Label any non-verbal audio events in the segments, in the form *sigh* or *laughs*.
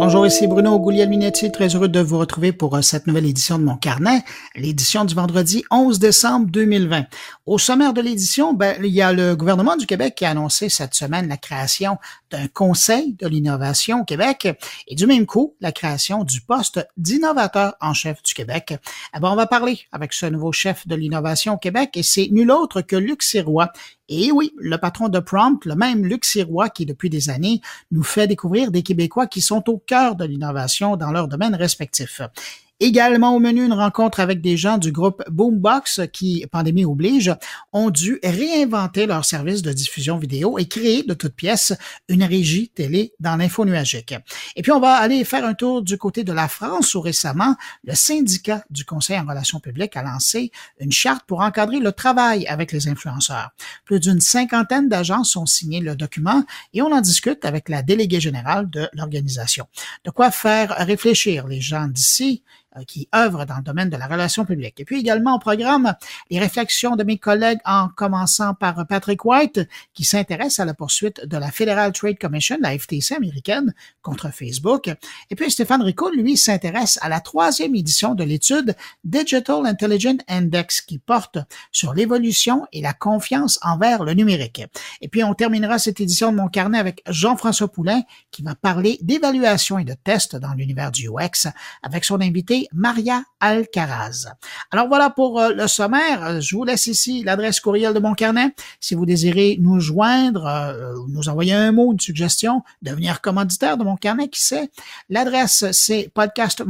Bonjour, ici Bruno Guglielminetti, très heureux de vous retrouver pour euh, cette nouvelle édition de mon carnet, l'édition du vendredi 11 décembre 2020. Au sommaire de l'édition, ben, il y a le gouvernement du Québec qui a annoncé cette semaine la création d'un conseil de l'innovation au Québec et du même coup, la création du poste d'innovateur en chef du Québec. Eh ben, on va parler avec ce nouveau chef de l'innovation au Québec et c'est nul autre que Luc Sirois. Et oui, le patron de Prompt, le même Luc Sirois qui depuis des années nous fait découvrir des Québécois qui sont au cœur de l'innovation dans leur domaine respectif. Également au menu, une rencontre avec des gens du groupe Boombox qui, pandémie oblige, ont dû réinventer leur service de diffusion vidéo et créer de toutes pièces une régie télé dans l'info nuagique. Et puis, on va aller faire un tour du côté de la France où récemment, le syndicat du Conseil en relations publiques a lancé une charte pour encadrer le travail avec les influenceurs. Plus d'une cinquantaine d'agences ont signé le document et on en discute avec la déléguée générale de l'organisation. De quoi faire réfléchir les gens d'ici qui œuvrent dans le domaine de la relation publique. Et puis également au programme, les réflexions de mes collègues en commençant par Patrick White, qui s'intéresse à la poursuite de la Federal Trade Commission, la FTC américaine, contre Facebook. Et puis Stéphane Rico, lui, s'intéresse à la troisième édition de l'étude Digital Intelligence Index, qui porte sur l'évolution et la confiance envers le numérique. Et puis on terminera cette édition de mon carnet avec Jean-François Poulain, qui va parler d'évaluation et de tests dans l'univers du UX, avec son invité Maria Alcaraz. Alors voilà pour euh, le sommaire. Je vous laisse ici l'adresse courriel de mon carnet. Si vous désirez nous joindre, euh, nous envoyer un mot, une suggestion, devenir commanditaire de mon carnet, qui sait, l'adresse c'est podcast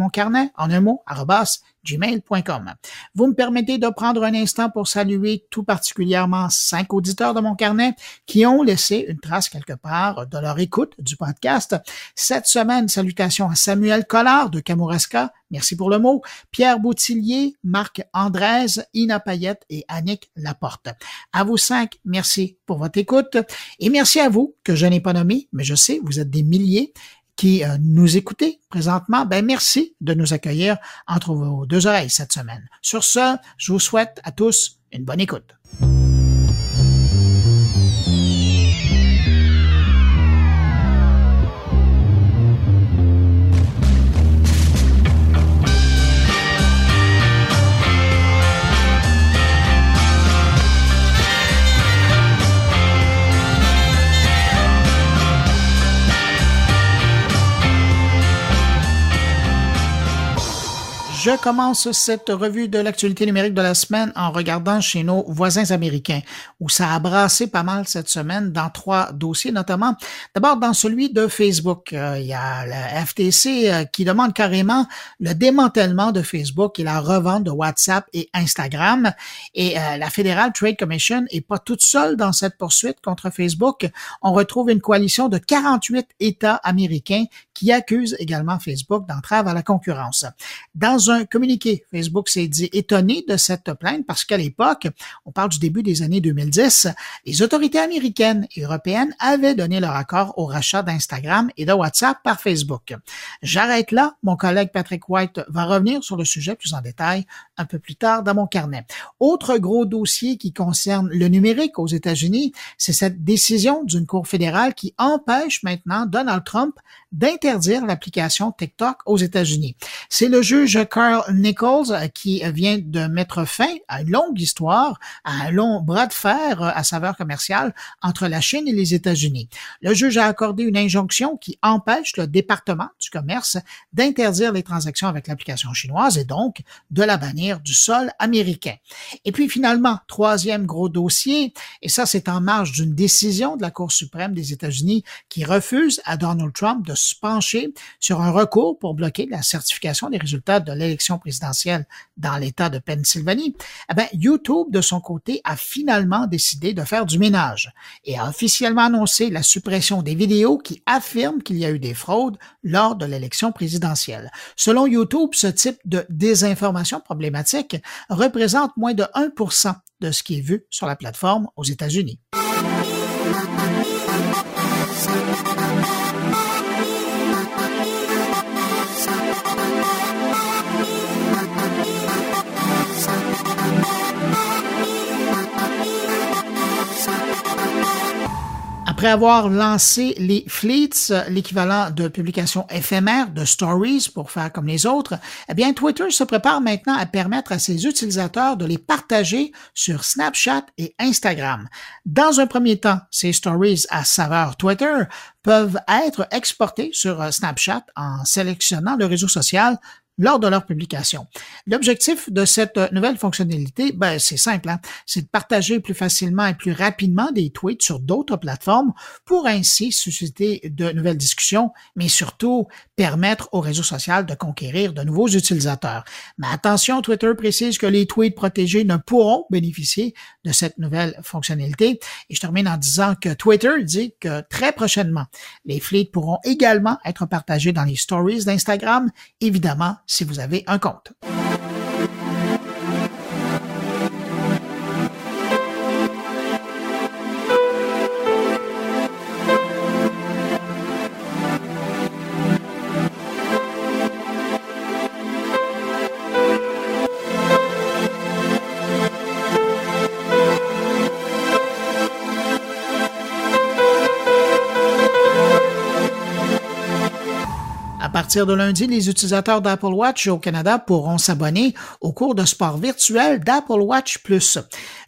en un mot, arrobas, gmail.com. Vous me permettez de prendre un instant pour saluer tout particulièrement cinq auditeurs de mon carnet qui ont laissé une trace quelque part de leur écoute du podcast. Cette semaine, salutations à Samuel Collard de Kamouraska. Merci pour le mot. Pierre Boutillier, Marc Andrés, Ina Payette et Annick Laporte. À vous cinq, merci pour votre écoute et merci à vous que je n'ai pas nommé, mais je sais, vous êtes des milliers qui euh, nous écoutez présentement, ben merci de nous accueillir entre vos deux oreilles cette semaine. Sur ce, je vous souhaite à tous une bonne écoute. Je commence cette revue de l'actualité numérique de la semaine en regardant chez nos voisins américains, où ça a brassé pas mal cette semaine dans trois dossiers, notamment d'abord dans celui de Facebook. Euh, il y a la FTC euh, qui demande carrément le démantèlement de Facebook et la revente de WhatsApp et Instagram. Et euh, la Federal Trade Commission est pas toute seule dans cette poursuite contre Facebook. On retrouve une coalition de 48 États américains qui accusent également Facebook d'entrave à la concurrence. Dans un communiqué, Facebook s'est dit étonné de cette plainte parce qu'à l'époque, on parle du début des années 2010, les autorités américaines et européennes avaient donné leur accord au rachat d'Instagram et de WhatsApp par Facebook. J'arrête là. Mon collègue Patrick White va revenir sur le sujet plus en détail un peu plus tard dans mon carnet. Autre gros dossier qui concerne le numérique aux États-Unis, c'est cette décision d'une Cour fédérale qui empêche maintenant Donald Trump d'interdire l'application TikTok aux États-Unis. C'est le juge Nichols euh, qui vient de mettre fin à une longue histoire, à un long bras de fer euh, à saveur commerciale entre la Chine et les États-Unis. Le juge a accordé une injonction qui empêche le département du commerce d'interdire les transactions avec l'application chinoise et donc de la bannir du sol américain. Et puis finalement, troisième gros dossier, et ça c'est en marge d'une décision de la Cour suprême des États-Unis qui refuse à Donald Trump de se pencher sur un recours pour bloquer la certification des résultats de l'élection présidentielle dans l'État de Pennsylvanie, eh bien, YouTube, de son côté, a finalement décidé de faire du ménage et a officiellement annoncé la suppression des vidéos qui affirment qu'il y a eu des fraudes lors de l'élection présidentielle. Selon YouTube, ce type de désinformation problématique représente moins de 1% de ce qui est vu sur la plateforme aux États-Unis. Après avoir lancé les fleets, l'équivalent de publications éphémères, de stories pour faire comme les autres, eh bien, Twitter se prépare maintenant à permettre à ses utilisateurs de les partager sur Snapchat et Instagram. Dans un premier temps, ces stories à saveur Twitter peuvent être exportées sur Snapchat en sélectionnant le réseau social lors de leur publication. L'objectif de cette nouvelle fonctionnalité, ben, c'est simple, hein? c'est de partager plus facilement et plus rapidement des tweets sur d'autres plateformes pour ainsi susciter de nouvelles discussions, mais surtout permettre au réseau social de conquérir de nouveaux utilisateurs. Mais attention, Twitter précise que les tweets protégés ne pourront bénéficier de cette nouvelle fonctionnalité. Et je termine en disant que Twitter dit que très prochainement, les fleets pourront également être partagés dans les stories d'Instagram, évidemment si vous avez un compte. Partir de lundi, les utilisateurs d'Apple Watch au Canada pourront s'abonner au cours de sport virtuel d'Apple Watch Plus.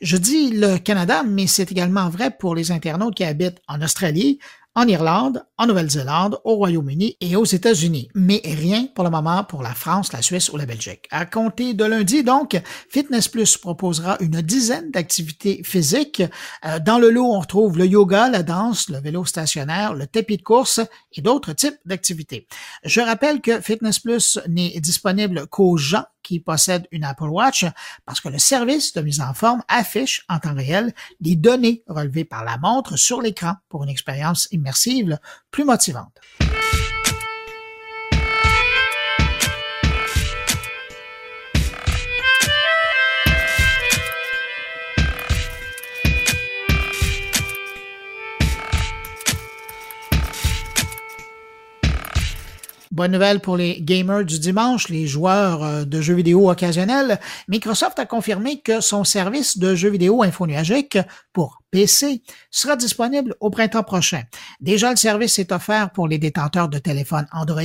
Je dis le Canada, mais c'est également vrai pour les internautes qui habitent en Australie, en Irlande, en Nouvelle-Zélande, au Royaume-Uni et aux États-Unis, mais rien pour le moment pour la France, la Suisse ou la Belgique. À compter de lundi, donc, Fitness Plus proposera une dizaine d'activités physiques. Euh, dans le lot, on retrouve le yoga, la danse, le vélo stationnaire, le tapis de course et d'autres types d'activités. Je rappelle que Fitness Plus n'est disponible qu'aux gens qui possèdent une Apple Watch parce que le service de mise en forme affiche en temps réel les données relevées par la montre sur l'écran pour une expérience plus motivante. Bonne nouvelle pour les gamers du dimanche, les joueurs euh, de jeux vidéo occasionnels. Microsoft a confirmé que son service de jeux vidéo infonuagique pour PC sera disponible au printemps prochain. Déjà, le service est offert pour les détenteurs de téléphones Android,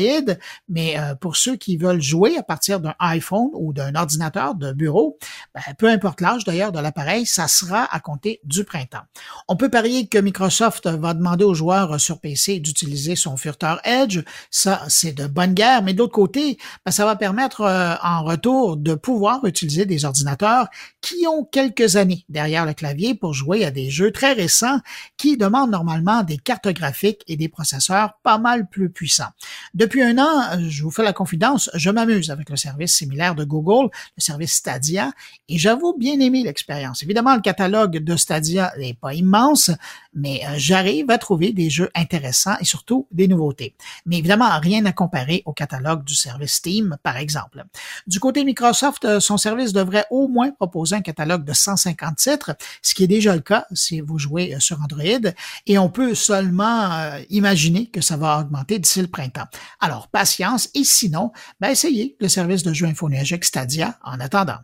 mais euh, pour ceux qui veulent jouer à partir d'un iPhone ou d'un ordinateur de bureau, ben, peu importe l'âge d'ailleurs de l'appareil, ça sera à compter du printemps. On peut parier que Microsoft va demander aux joueurs sur PC d'utiliser son furteur Edge. Ça, c'est de bonne guerre, mais d'autre côté, ben, ça va permettre euh, en retour de pouvoir utiliser des ordinateurs qui ont quelques années derrière le clavier pour jouer à des jeux très récents qui demandent normalement des cartes graphiques et des processeurs pas mal plus puissants. Depuis un an, je vous fais la confidence, je m'amuse avec le service similaire de Google, le service Stadia, et j'avoue bien aimer l'expérience. Évidemment, le catalogue de Stadia n'est pas immense, mais euh, j'arrive à trouver des jeux intéressants et surtout des nouveautés. Mais évidemment, rien à comparer au catalogue du service Steam, par exemple. Du côté Microsoft, euh, son service devrait au moins proposer un catalogue de 150 titres, ce qui est déjà le cas si vous jouez euh, sur Android, et on peut seulement imaginer que ça va augmenter d'ici le printemps. Alors, patience, et sinon, ben, essayez le service de jeu infonuagique Stadia en attendant.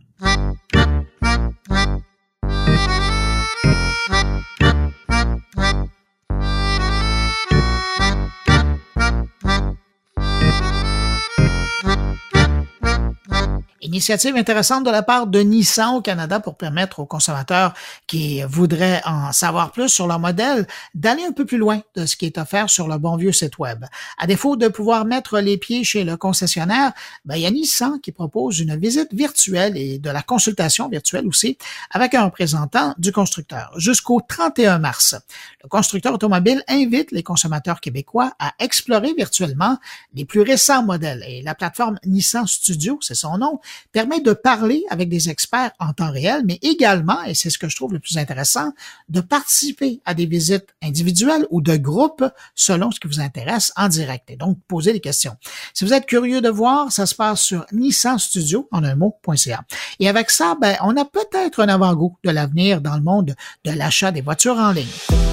Pop, pop, pop. Initiative intéressante de la part de Nissan au Canada pour permettre aux consommateurs qui voudraient en savoir plus sur leur modèle d'aller un peu plus loin de ce qui est offert sur le bon vieux site web. À défaut de pouvoir mettre les pieds chez le concessionnaire, ben, il y a Nissan qui propose une visite virtuelle et de la consultation virtuelle aussi avec un représentant du constructeur jusqu'au 31 mars. Le constructeur automobile invite les consommateurs québécois à explorer virtuellement les plus récents modèles et la plateforme Nissan Studio, c'est son nom, permet de parler avec des experts en temps réel, mais également, et c'est ce que je trouve le plus intéressant, de participer à des visites individuelles ou de groupe selon ce qui vous intéresse en direct et donc poser des questions. Si vous êtes curieux de voir, ça se passe sur Nissan Studio en un mot.ca. Et avec ça, ben, on a peut-être un avant-goût de l'avenir dans le monde de l'achat des voitures en ligne.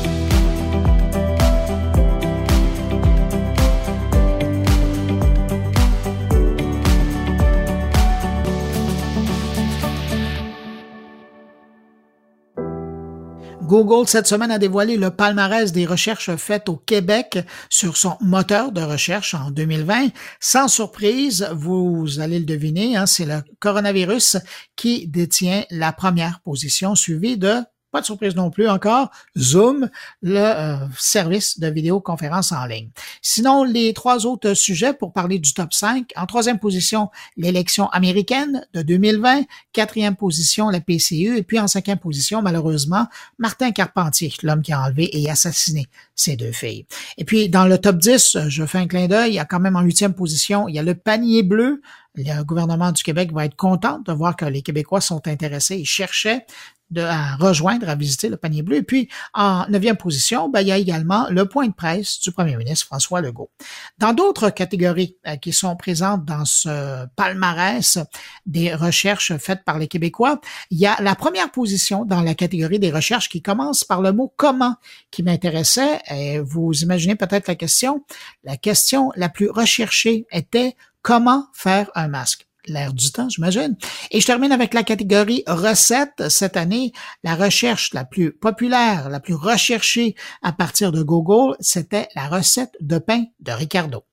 Google, cette semaine, a dévoilé le palmarès des recherches faites au Québec sur son moteur de recherche en 2020. Sans surprise, vous allez le deviner, hein, c'est le coronavirus qui détient la première position, suivi de pas de surprise non plus encore, Zoom, le euh, service de vidéoconférence en ligne. Sinon, les trois autres sujets pour parler du top 5. En troisième position, l'élection américaine de 2020. Quatrième position, la PCU. Et puis en cinquième position, malheureusement, Martin Carpentier, l'homme qui a enlevé et assassiné ses deux filles. Et puis dans le top 10, je fais un clin d'œil, il y a quand même en huitième position, il y a le panier bleu, le gouvernement du Québec va être content de voir que les Québécois sont intéressés et cherchaient de, à rejoindre, à visiter le panier bleu. Et puis, en neuvième position, ben, il y a également le point de presse du premier ministre François Legault. Dans d'autres catégories euh, qui sont présentes dans ce palmarès des recherches faites par les Québécois, il y a la première position dans la catégorie des recherches qui commence par le mot comment qui m'intéressait. Et vous imaginez peut-être la question. La question la plus recherchée était comment faire un masque l'air du temps, j'imagine. Et je termine avec la catégorie recettes. Cette année, la recherche la plus populaire, la plus recherchée à partir de Google, c'était la recette de pain de Ricardo.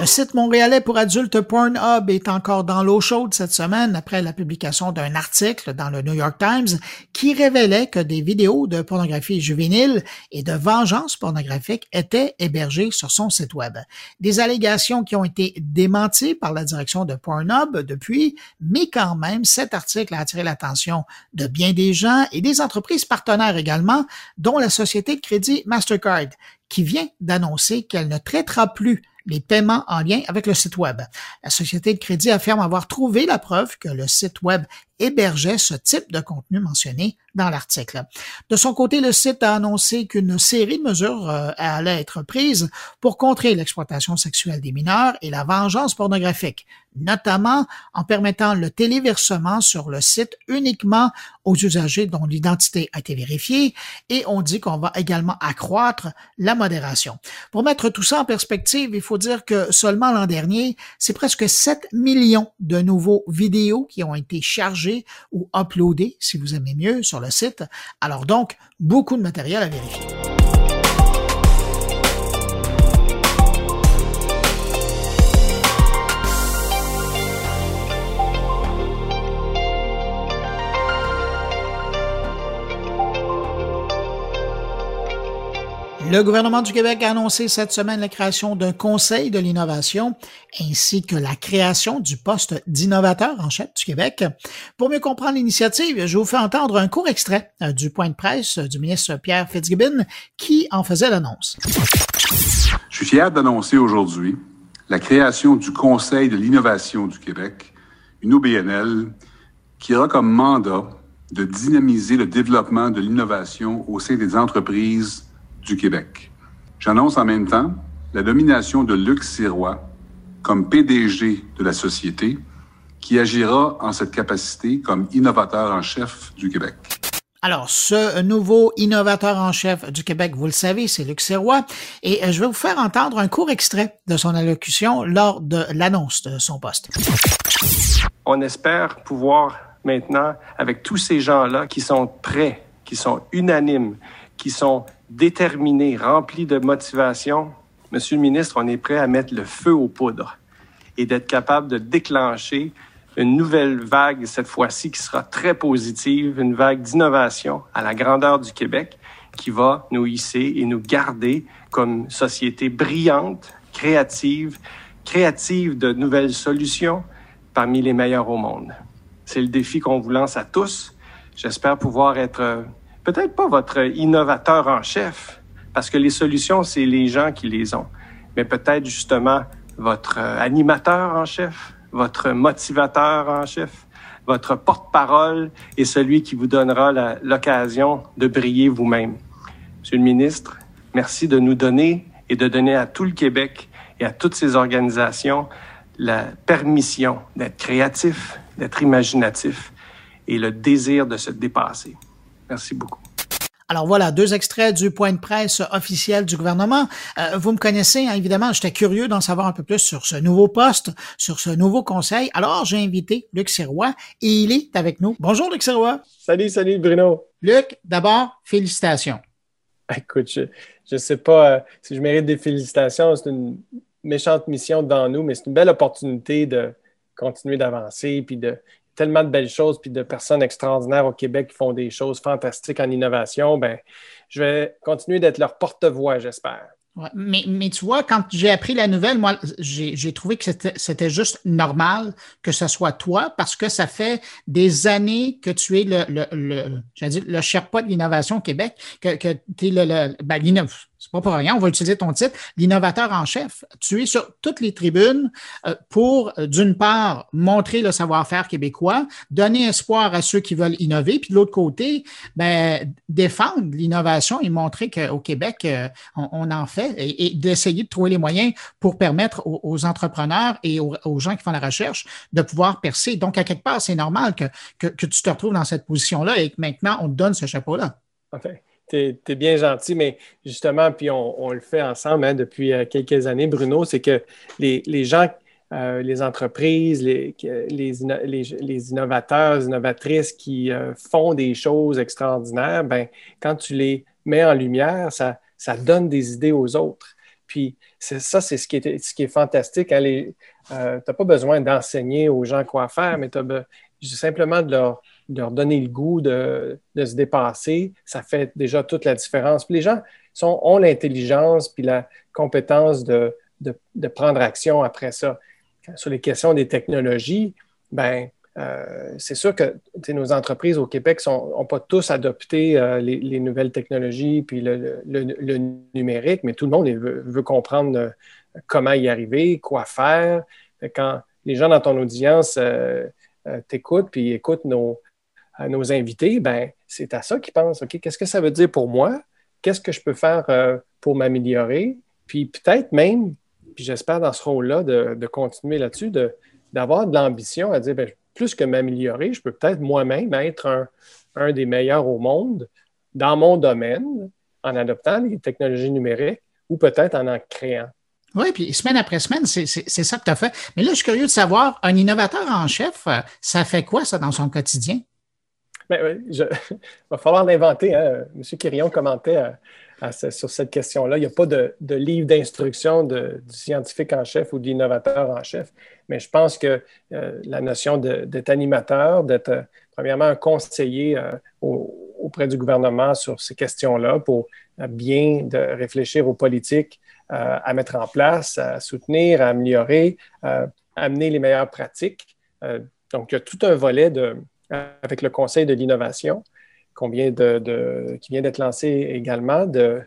Le site montréalais pour adultes Pornhub est encore dans l'eau chaude cette semaine après la publication d'un article dans le New York Times qui révélait que des vidéos de pornographie juvénile et de vengeance pornographique étaient hébergées sur son site web. Des allégations qui ont été démenties par la direction de Pornhub depuis, mais quand même, cet article a attiré l'attention de bien des gens et des entreprises partenaires également, dont la société de crédit Mastercard, qui vient d'annoncer qu'elle ne traitera plus les paiements en lien avec le site Web. La société de crédit affirme avoir trouvé la preuve que le site Web hébergeait ce type de contenu mentionné dans l'article. De son côté, le site a annoncé qu'une série de mesures euh, allait être prises pour contrer l'exploitation sexuelle des mineurs et la vengeance pornographique, notamment en permettant le téléversement sur le site uniquement aux usagers dont l'identité a été vérifiée et on dit qu'on va également accroître la modération. Pour mettre tout ça en perspective, il faut dire que seulement l'an dernier, c'est presque 7 millions de nouveaux vidéos qui ont été chargés ou uploader, si vous aimez mieux, sur le site. Alors donc, beaucoup de matériel à vérifier. Le gouvernement du Québec a annoncé cette semaine la création d'un conseil de l'innovation ainsi que la création du poste d'innovateur en chef du Québec. Pour mieux comprendre l'initiative, je vous fais entendre un court extrait euh, du point de presse du ministre Pierre Fitzgibbon qui en faisait l'annonce. Je suis fier d'annoncer aujourd'hui la création du Conseil de l'innovation du Québec, une OBNL, qui aura comme mandat de dynamiser le développement de l'innovation au sein des entreprises du Québec. J'annonce en même temps la nomination de Luc Sirois comme PDG de la société, qui agira en cette capacité comme innovateur en chef du Québec. Alors, ce nouveau innovateur en chef du Québec, vous le savez, c'est Luc Sirois, et euh, je vais vous faire entendre un court extrait de son allocution lors de l'annonce de son poste. On espère pouvoir maintenant, avec tous ces gens-là qui sont prêts, qui sont unanimes, qui sont déterminés, remplis de motivation, Monsieur le ministre, on est prêt à mettre le feu aux poudres et d'être capable de déclencher une nouvelle vague, cette fois-ci, qui sera très positive, une vague d'innovation à la grandeur du Québec qui va nous hisser et nous garder comme société brillante, créative, créative de nouvelles solutions parmi les meilleurs au monde. C'est le défi qu'on vous lance à tous. J'espère pouvoir être peut-être pas votre innovateur en chef, parce que les solutions, c'est les gens qui les ont, mais peut-être justement votre euh, animateur en chef, votre motivateur en chef, votre porte-parole et celui qui vous donnera l'occasion de briller vous-même. Monsieur le ministre, merci de nous donner et de donner à tout le Québec et à toutes ces organisations la permission d'être créatif, d'être imaginatif et le désir de se dépasser. Merci beaucoup. Alors voilà, deux extraits du point de presse officiel du gouvernement. Euh, vous me connaissez, hein, évidemment, j'étais curieux d'en savoir un peu plus sur ce nouveau poste, sur ce nouveau conseil. Alors j'ai invité Luc Sirois et il est avec nous. Bonjour Luc Sirois. Salut, salut Bruno. Luc, d'abord, félicitations. Écoute, je ne sais pas euh, si je mérite des félicitations. C'est une méchante mission devant nous, mais c'est une belle opportunité de continuer d'avancer puis de tellement de belles choses, puis de personnes extraordinaires au Québec qui font des choses fantastiques en innovation, ben, je vais continuer d'être leur porte-voix, j'espère. mais, mais, tu vois, quand j'ai appris la nouvelle, moi, j'ai trouvé que c'était juste normal que ce soit toi parce que ça fait des années que tu es le, le, le, le Sherpa de l'innovation au Québec, que, que tu es le, ben, pas pour rien, on va utiliser ton titre, l'innovateur en chef. Tu es sur toutes les tribunes euh, pour, euh, d'une part, montrer le savoir-faire québécois, donner espoir à ceux qui veulent innover, puis de l'autre côté, ben, défendre l'innovation et montrer qu'au Québec, euh, on, en fait et, d'essayer de trouver les moyens pour permettre aux, entrepreneurs et aux, gens qui font la recherche de pouvoir percer. Donc, à quelque part, c'est normal que, tu te retrouves dans cette position-là et que maintenant, on te donne ce chapeau-là. Tu es, bien gentil, mais justement, puis on, le fait ensemble hein, depuis euh, quelques années, Bruno, c'est que les, gens, euh, les entreprises, les, les, innovateurs, innovatrices qui euh, font des choses extraordinaires, ben, quand tu les mets en lumière, ça, donne des idées aux autres. Puis ça, c'est ce qui est fantastique. Hein, tu n'as pas besoin d'enseigner aux gens quoi faire, mais tu as simplement de leur leur donner le goût de, se dépasser, ça fait déjà toute la différence. Les gens ont l'intelligence puis la compétence de, prendre action après ça. Sur les questions des technologies, ben, euh, c'est sûr que nos entreprises au Québec n'ont pas tous adopté euh, les, nouvelles technologies puis le, numérique, mais tout le monde veut, comprendre euh, comment y arriver, quoi faire. Quand les gens dans ton audience t'écoutent puis écoutent nos, à nos invités, ben, c'est à ça qu'ils pensent. OK, qu'est-ce que ça veut dire pour moi? Qu'est-ce que je peux faire euh, pour m'améliorer? Puis peut-être même, puis j'espère dans ce rôle-là de, continuer là-dessus, d'avoir de, l'ambition à dire, ben, plus que m'améliorer, je peux peut-être moi-même être un, des meilleurs au monde dans mon domaine en adoptant les technologies numériques ou peut-être en en créant. Oui, puis semaine après semaine, c'est ça que tu as fait. Mais là, je suis curieux de savoir, un innovateur en chef, euh, ça fait quoi ça dans son quotidien? Ben, il *laughs* va falloir l'inventer. Hein. M. Quirion commentait euh, sur cette question-là. Il n'y a pas de, livre d'instruction du scientifique en chef ou de l'innovateur en chef, mais je pense que euh, la notion d'être animateur, d'être euh, premièrement un conseiller auprès du gouvernement sur ces questions-là pour bien réfléchir aux politiques à mettre en place, à soutenir, à améliorer, à amener les meilleures pratiques. donc, il y a tout un volet de, avec le Conseil de l'innovation de, qui vient d'être lancé également, de,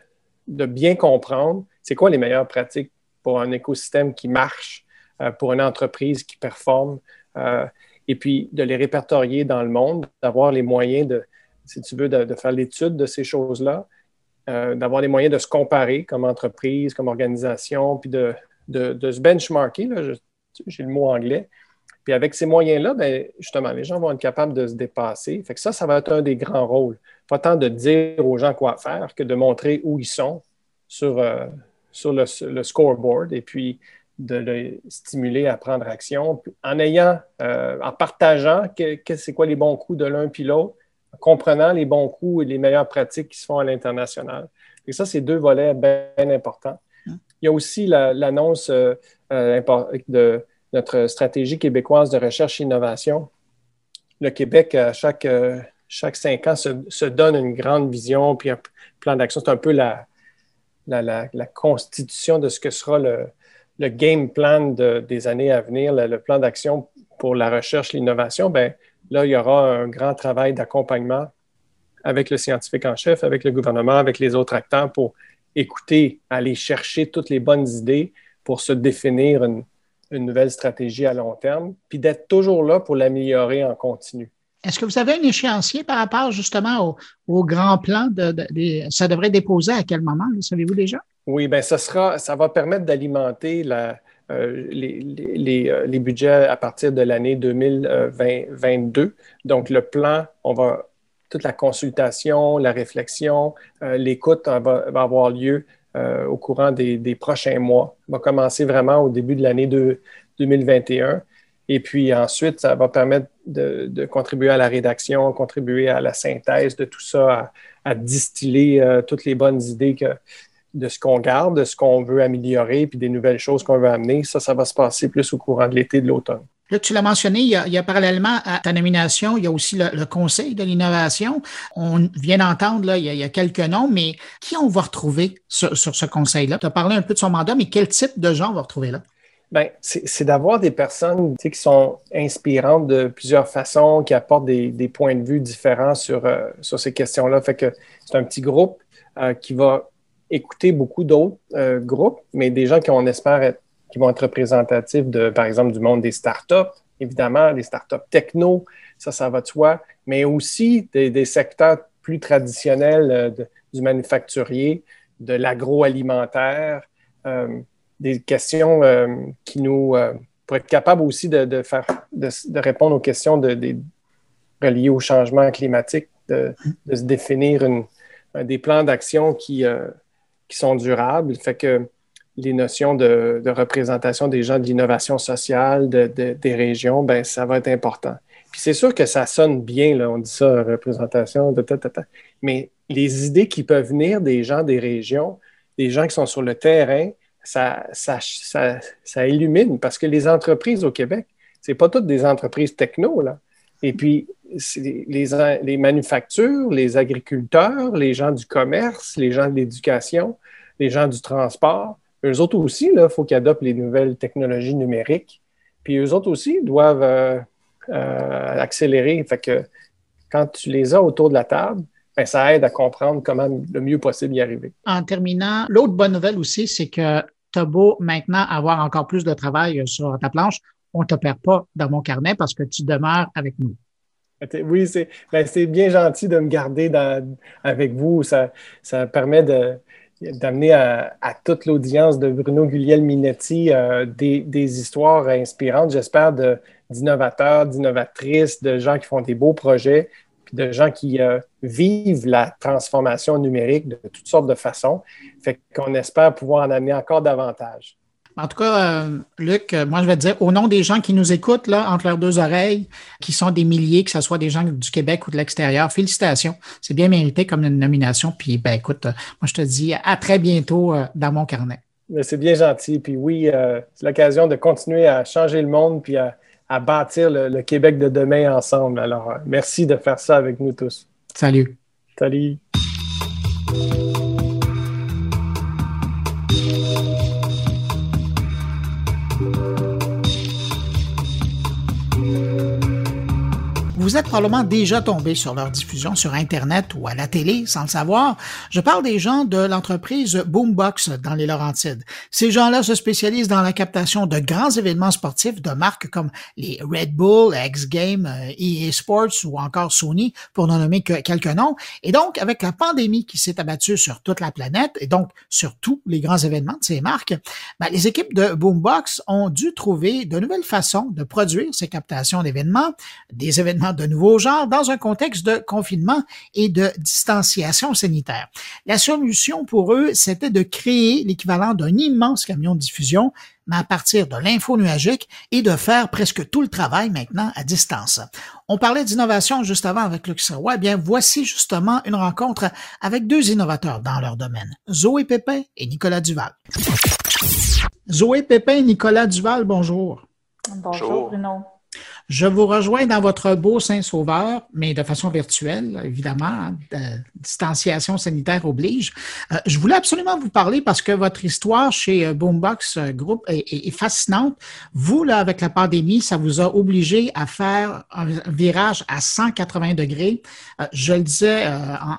bien comprendre c'est quoi les meilleures pratiques pour un écosystème qui marche, euh, pour une entreprise qui performe, euh, et puis de les répertorier dans le monde, d'avoir les moyens de, si tu veux, de, faire l'étude de ces choses-là, euh, d'avoir les moyens de se comparer comme entreprise, comme organisation, puis de, se benchmarker, j'ai le mot anglais, puis avec ces moyens-là, ben, justement, les gens vont être capables de se dépasser. Fait que ça, ça va être un des grands rôles. Pas tant de dire aux gens quoi faire que de montrer où ils sont sur, euh, sur le, scoreboard et puis de les stimuler à prendre action en ayant, euh, en partageant que, c'est quoi les bons coups de l'un puis l'autre, en comprenant les bons coups et les meilleures pratiques qui se font à l'international. Et ça, c'est deux volets bien importants. Hum. Il y a aussi l'annonce euh, de notre stratégie québécoise de recherche et innovation. Le Québec, à chaque, euh, chaque cinq ans, se, donne une grande vision puis un plan d'action. C'est un peu la, la, constitution de ce que sera le, game plan des années à venir, le, plan d'action pour la recherche et l'innovation. Ben, là, il y aura un grand travail d'accompagnement avec le scientifique en chef, avec le gouvernement, avec les autres acteurs pour écouter, aller chercher toutes les bonnes idées pour se définir une, une nouvelle stratégie à long terme, puis d'être toujours là pour l'améliorer en continu. Est-ce que vous avez un échéancier par rapport justement au, grand plan? De, ça devrait déposer à quel moment, savez-vous déjà? Oui, bien, ça, sera, ça va permettre d'alimenter la, les, les, budgets à partir de l'année 2022. Donc, le plan, on va toute la consultation, la réflexion, l'écoute va, va, avoir lieu au courant des, prochains mois. On va commencer vraiment au début de l'année 2021. Et puis ensuite, ça va permettre de, contribuer à la rédaction, contribuer à la synthèse de tout ça, à, distiller euh, toutes les bonnes idées de ce qu'on garde, de ce qu'on veut améliorer, puis des nouvelles choses qu'on veut amener. Ça, ça va se passer plus au courant de l'été, de l'automne. Là, tu l'as mentionné, il y, a, parallèlement à ta nomination, il y a aussi le, Conseil de l'innovation. On vient d'entendre, là, il y, a, quelques noms, mais qui on va retrouver sur, ce conseil-là? Tu as parlé un peu de son mandat, mais quel type de gens on va retrouver là? Ben, c'est d'avoir des personnes qui sont inspirantes de plusieurs façons, qui apportent des, points de vue différents sur, euh, sur ces questions-là. Fait que c'est un petit groupe euh, qui va écouter beaucoup d'autres euh, groupes, mais des gens qui, on espère, être, qui vont être représentatifs de, par exemple, du monde des startups, évidemment, des startups techno, ça, ça va de soi, mais aussi des, secteurs plus traditionnels du manufacturier, de l'agroalimentaire des questions euh, qui nous. Euh, pour être capable aussi de, faire, de, répondre aux questions reliées au changement climatique, de, se définir des plans d'action qui, euh, qui sont durables. Fait que les notions de, représentation des gens de l'innovation sociale, des régions, ben, ça va être important. Puis c'est sûr que ça sonne bien, là, on dit ça, représentation, de mais les idées qui peuvent venir des gens des régions, des gens qui sont sur le terrain, ça, ça, illumine parce que les entreprises au Québec, ce n'est pas toutes des entreprises techno. Là. Et puis, les, les, manufactures, les agriculteurs, les gens du commerce, les gens de l'éducation, les gens du transport, eux autres aussi, il faut qu'ils adoptent les nouvelles technologies numériques. Puis eux autres aussi doivent euh, euh, accélérer. Fait que quand tu les as autour de la table, ben, ça aide à comprendre comment le mieux possible y arriver. En terminant, l'autre bonne nouvelle aussi, c'est que tu beau maintenant avoir encore plus de travail sur ta planche, on ne te perd pas dans mon carnet parce que tu demeures avec nous. Oui, ben, c'est bien gentil de me garder avec vous. Ça, ça permet d'amener à, toute l'audience de Bruno Guglielminetti euh, des, histoires inspirantes, j'espère, d'innovateurs, d'innovatrices, de gens qui font des beaux projets de gens qui euh, vivent la transformation numérique de toutes sortes de façons. Fait qu'on espère pouvoir en amener encore davantage. En tout cas, euh, Luc, euh, moi, je vais te dire, au nom des gens qui nous écoutent, là, entre leurs deux oreilles, qui sont des milliers, que ce soit des gens du Québec ou de l'extérieur, félicitations. C'est bien mérité comme une nomination. Puis, ben, écoute, moi, je te dis à très bientôt dans mon carnet. C'est bien gentil. Puis oui, c'est l'occasion de continuer à changer le monde puis à, à bâtir le, Québec de demain ensemble. Alors, euh, merci de faire ça avec nous tous. Salut. Salut. Vous êtes probablement déjà tombé sur leur diffusion sur Internet ou à la télé sans le savoir. Je parle des gens de l'entreprise Boombox dans les Laurentides. Ces gens-là se spécialisent dans la captation de grands événements sportifs de marques comme les Red Bull, X Games, EA Sports ou encore Sony, pour n'en nommer que quelques noms. Et donc, avec la pandémie qui s'est abattue sur toute la planète et donc sur tous les grands événements de ces marques, ben, les équipes de Boombox ont dû trouver de nouvelles façons de produire ces captations d'événements, des événements de nouveaux genres dans un contexte de confinement et de distanciation sanitaire. La solution pour eux, c'était de créer l'équivalent d'un immense camion de diffusion, mais à partir de l'info nuagique et de faire presque tout le travail maintenant à distance. On parlait d'innovation juste avant avec Luc Eh bien, voici justement une rencontre avec deux innovateurs dans leur domaine, Zoé Pépin et Nicolas Duval. Zoé Pépin et Nicolas Duval, bonjour. Bonjour, Bruno. Je vous rejoins dans votre beau Saint-Sauveur, mais de façon virtuelle, évidemment. Hein, distanciation sanitaire oblige. Euh, je voulais absolument vous parler parce que votre histoire chez euh, Boombox euh, Group est, fascinante. Vous, là, avec la pandémie, ça vous a obligé à faire un virage à 180 degrés. je le disais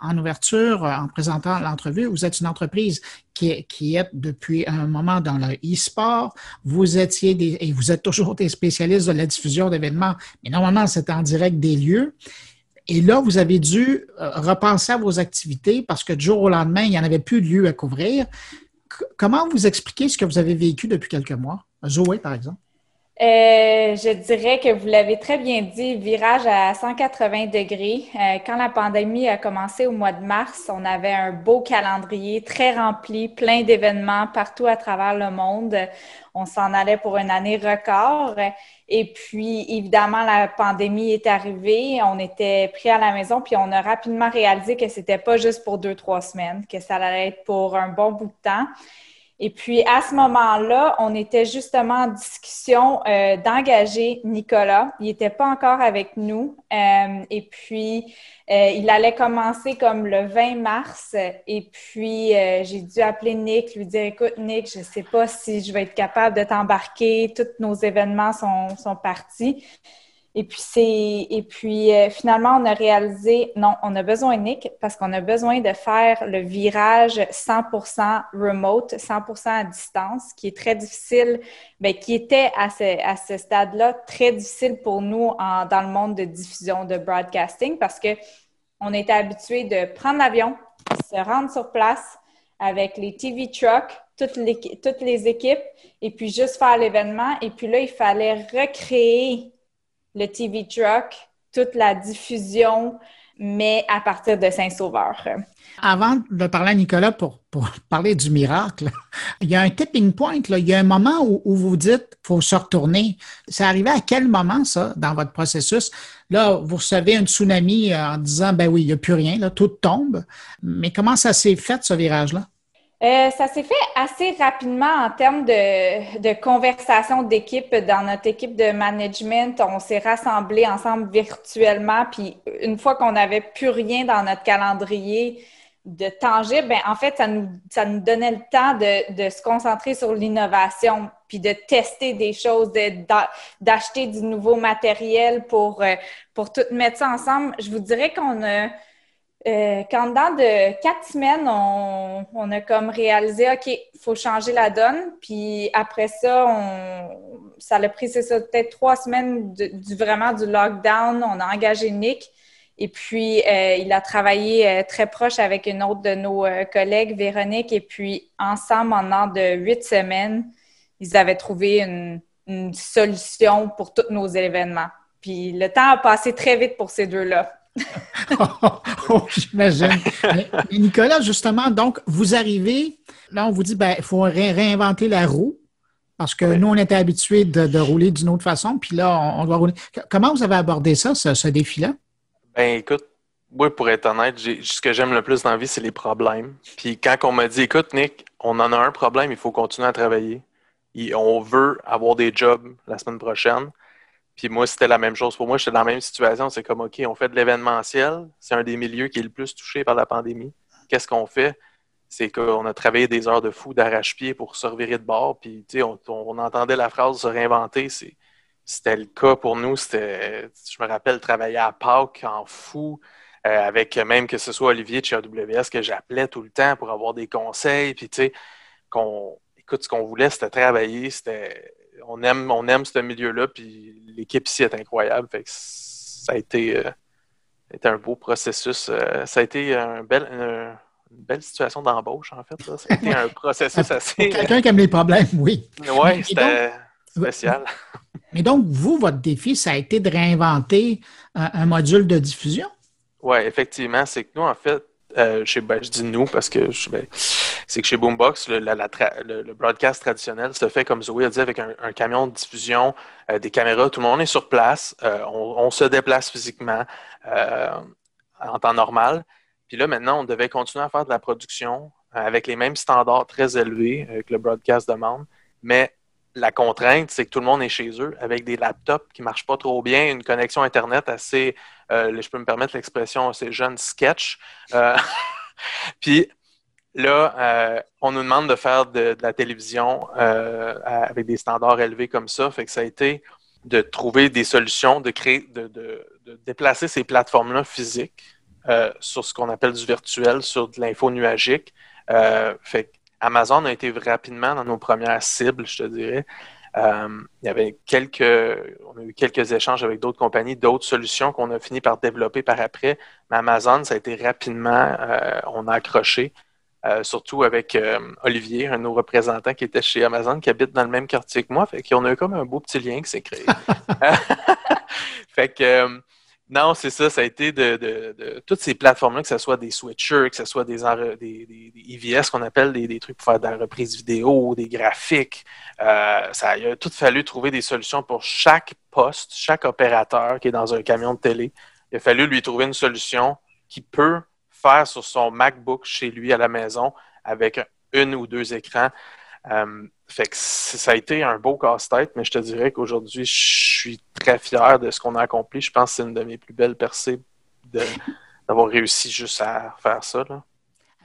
en, ouverture, en présentant l'entrevue, vous êtes une entreprise qui, êtes depuis un moment dans le e-sport. Vous étiez des, et vous êtes toujours des spécialistes de la diffusion d'événements, mais normalement, c'est en direct des lieux. Et là, vous avez dû euh, repenser à vos activités parce que du jour au lendemain, il n'y en avait plus de lieux à couvrir. comment vous expliquez ce que vous avez vécu depuis quelques mois? Zoé, par exemple. Euh, je dirais que vous l'avez très bien dit, virage à 180 degrés. Euh, quand la pandémie a commencé au mois de mars, on avait un beau calendrier très rempli, plein d'événements partout à travers le monde. On s'en allait pour une année record. Et puis, évidemment, la pandémie est arrivée. On était pris à la maison, puis on a rapidement réalisé que c'était pas juste pour deux, trois semaines, que ça allait être pour un bon bout de temps. Et puis, à ce moment-là, on était justement en discussion euh, d'engager Nicolas. Il n'était pas encore avec nous. Euh, et puis, euh, il allait commencer comme le 20 mars. Et puis, j'ai dû appeler Nick, lui dire, écoute, Nick, je ne sais pas si je vais être capable de t'embarquer. Tous nos événements sont, sont partis. Et puis, c'est, et puis euh, finalement, on a réalisé, non, on a besoin de Nick parce qu'on a besoin de faire le virage 100% remote, 100% à distance, qui est très difficile, ben, qui était à ce, à ce stade-là très difficile pour nous dans le monde de diffusion, de broadcasting, parce que on était habitué de prendre l'avion, se rendre sur place avec les TV trucks, toutes les, toutes les équipes, et puis juste faire l'événement. Et puis là, il fallait recréer le TV Truck, toute la diffusion, mais à partir de Saint-Sauveur. Avant de parler à Nicolas pour, *laughs* parler du miracle, il y a un tipping point, là. il y a un moment où, vous dites faut se retourner. C'est arrivé à quel moment, ça, dans votre processus? Là, vous recevez un tsunami en disant ben oui, il n'y a plus rien, là, tout tombe. Mais comment ça s'est fait, ce virage-là? Euh, ça s'est fait assez rapidement en termes de, de conversation d'équipe. Dans notre équipe de management, on s'est rassemblés ensemble virtuellement. Puis une fois qu'on n'avait plus rien dans notre calendrier de tangible, ben, en fait, ça nous, ça nous donnait le temps de, de se concentrer sur l'innovation, puis de tester des choses, d'acheter du nouveau matériel pour, euh, pour tout mettre ça ensemble. Je vous dirais qu'on a euh, quand dans de quatre semaines, on, a comme réalisé, OK, il faut changer la donne. Puis après ça, ça a pris, c'est ça, peut-être trois semaines du, vraiment du lockdown. On a engagé Nick. Et puis, euh, il a travaillé euh, très proche avec une autre de nos collègues, Véronique. Et puis, ensemble, en de huit semaines, ils avaient trouvé une solution pour tous nos événements. Puis, le temps a passé très vite pour ces deux-là. *laughs* oh, j'imagine. Mais, Nicolas, justement, donc, vous arrivez, là, on vous dit, ben, il faut réinventer la roue. Parce que nous, on était habitués de, rouler d'une autre façon, puis là, on, doit rouler. Comment vous avez abordé ça, ce, défi-là? Ben, écoute, oui, pour être honnête, ce que j'aime le plus dans la vie, c'est les problèmes. Puis quand on m'a dit, écoute, Nick, on en a un problème, il faut continuer à travailler. Et on veut avoir des jobs la semaine prochaine. Puis moi, c'était la même chose pour moi. J'étais dans la même situation. C'est comme, OK, on fait de l'événementiel. C'est un des milieux qui est le plus touché par la pandémie. Qu'est-ce qu'on fait? C'est qu'on a travaillé des heures de fou d'arrache-pied pour se revirer de bord. Puis, tu sais, on, entendait la phrase se réinventer. C'était le cas pour nous. C'était, je me rappelle, travailler à Pâques en fou. Euh, avec même que ce soit Olivier de chez AWS que j'appelais tout le temps pour avoir des conseils. Puis, tu sais, qu'on, écoute, ce qu'on voulait, c'était travailler, c'était on aime, on aime ce milieu-là, puis l'équipe ici est incroyable. ça a été, euh, un beau processus. Euh, ça a été un bel, une belle situation d'embauche, en fait. Ça a été un *laughs* processus assez. Quelqu'un qui aime les problèmes, oui. Oui, c'était spécial. *laughs* Mais donc, vous, votre défi, ça a été de réinventer un module de diffusion? Oui, effectivement. C'est que nous, en fait, euh, ben, je dis nous parce que ben, c'est que chez Boombox, le, broadcast traditionnel se fait, comme Zoé a dit, avec un, camion de diffusion, euh, des caméras, tout le monde est sur place, euh, on, se déplace physiquement en temps normal. Puis là, maintenant, on devait continuer à faire de la production avec les mêmes standards très élevés que le broadcast demande, mais la contrainte, c'est que tout le monde est chez eux avec des laptops qui ne marchent pas trop bien, une connexion Internet assez, euh, je peux me permettre l'expression, assez jeune sketch. Euh, *laughs* puis là, euh, on nous demande de faire de, la télévision avec des standards élevés comme ça. Fait que ça a été de trouver des solutions, de créer, de, déplacer ces plateformes-là physiques sur ce qu'on appelle du virtuel, sur de l'info nuagique. Amazon a été rapidement dans nos premières cibles, je te dirais. Euh, il y avait quelques, on a eu quelques échanges avec d'autres compagnies, d'autres solutions qu'on a fini par développer par après. Mais Amazon, ça a été rapidement, euh, on a accroché. euh, surtout avec Olivier, un de nos représentants qui était chez Amazon, qui habite dans le même quartier que moi. Fait qu'on a eu comme un beau petit lien qui s'est créé. *laughs* *laughs* fait que non, c'est ça. Ça a été de, toutes ces plateformes-là, que ce soit des switchers, que ce soit des, des, IVS qu'on appelle des, trucs pour faire de la reprise vidéo, des graphiques. Euh, ça il a tout fallu trouver des solutions pour chaque poste, chaque opérateur qui est dans un camion de télé. Il a fallu lui trouver une solution qui peut faire sur son MacBook chez lui à la maison avec une ou deux écrans. Euh, fait que ça a été un beau casse-tête, mais je te dirais qu'aujourd'hui, je suis très fier de ce qu'on a accompli. Je pense que c'est une de mes plus belles percées *laughs* d'avoir réussi juste à faire ça.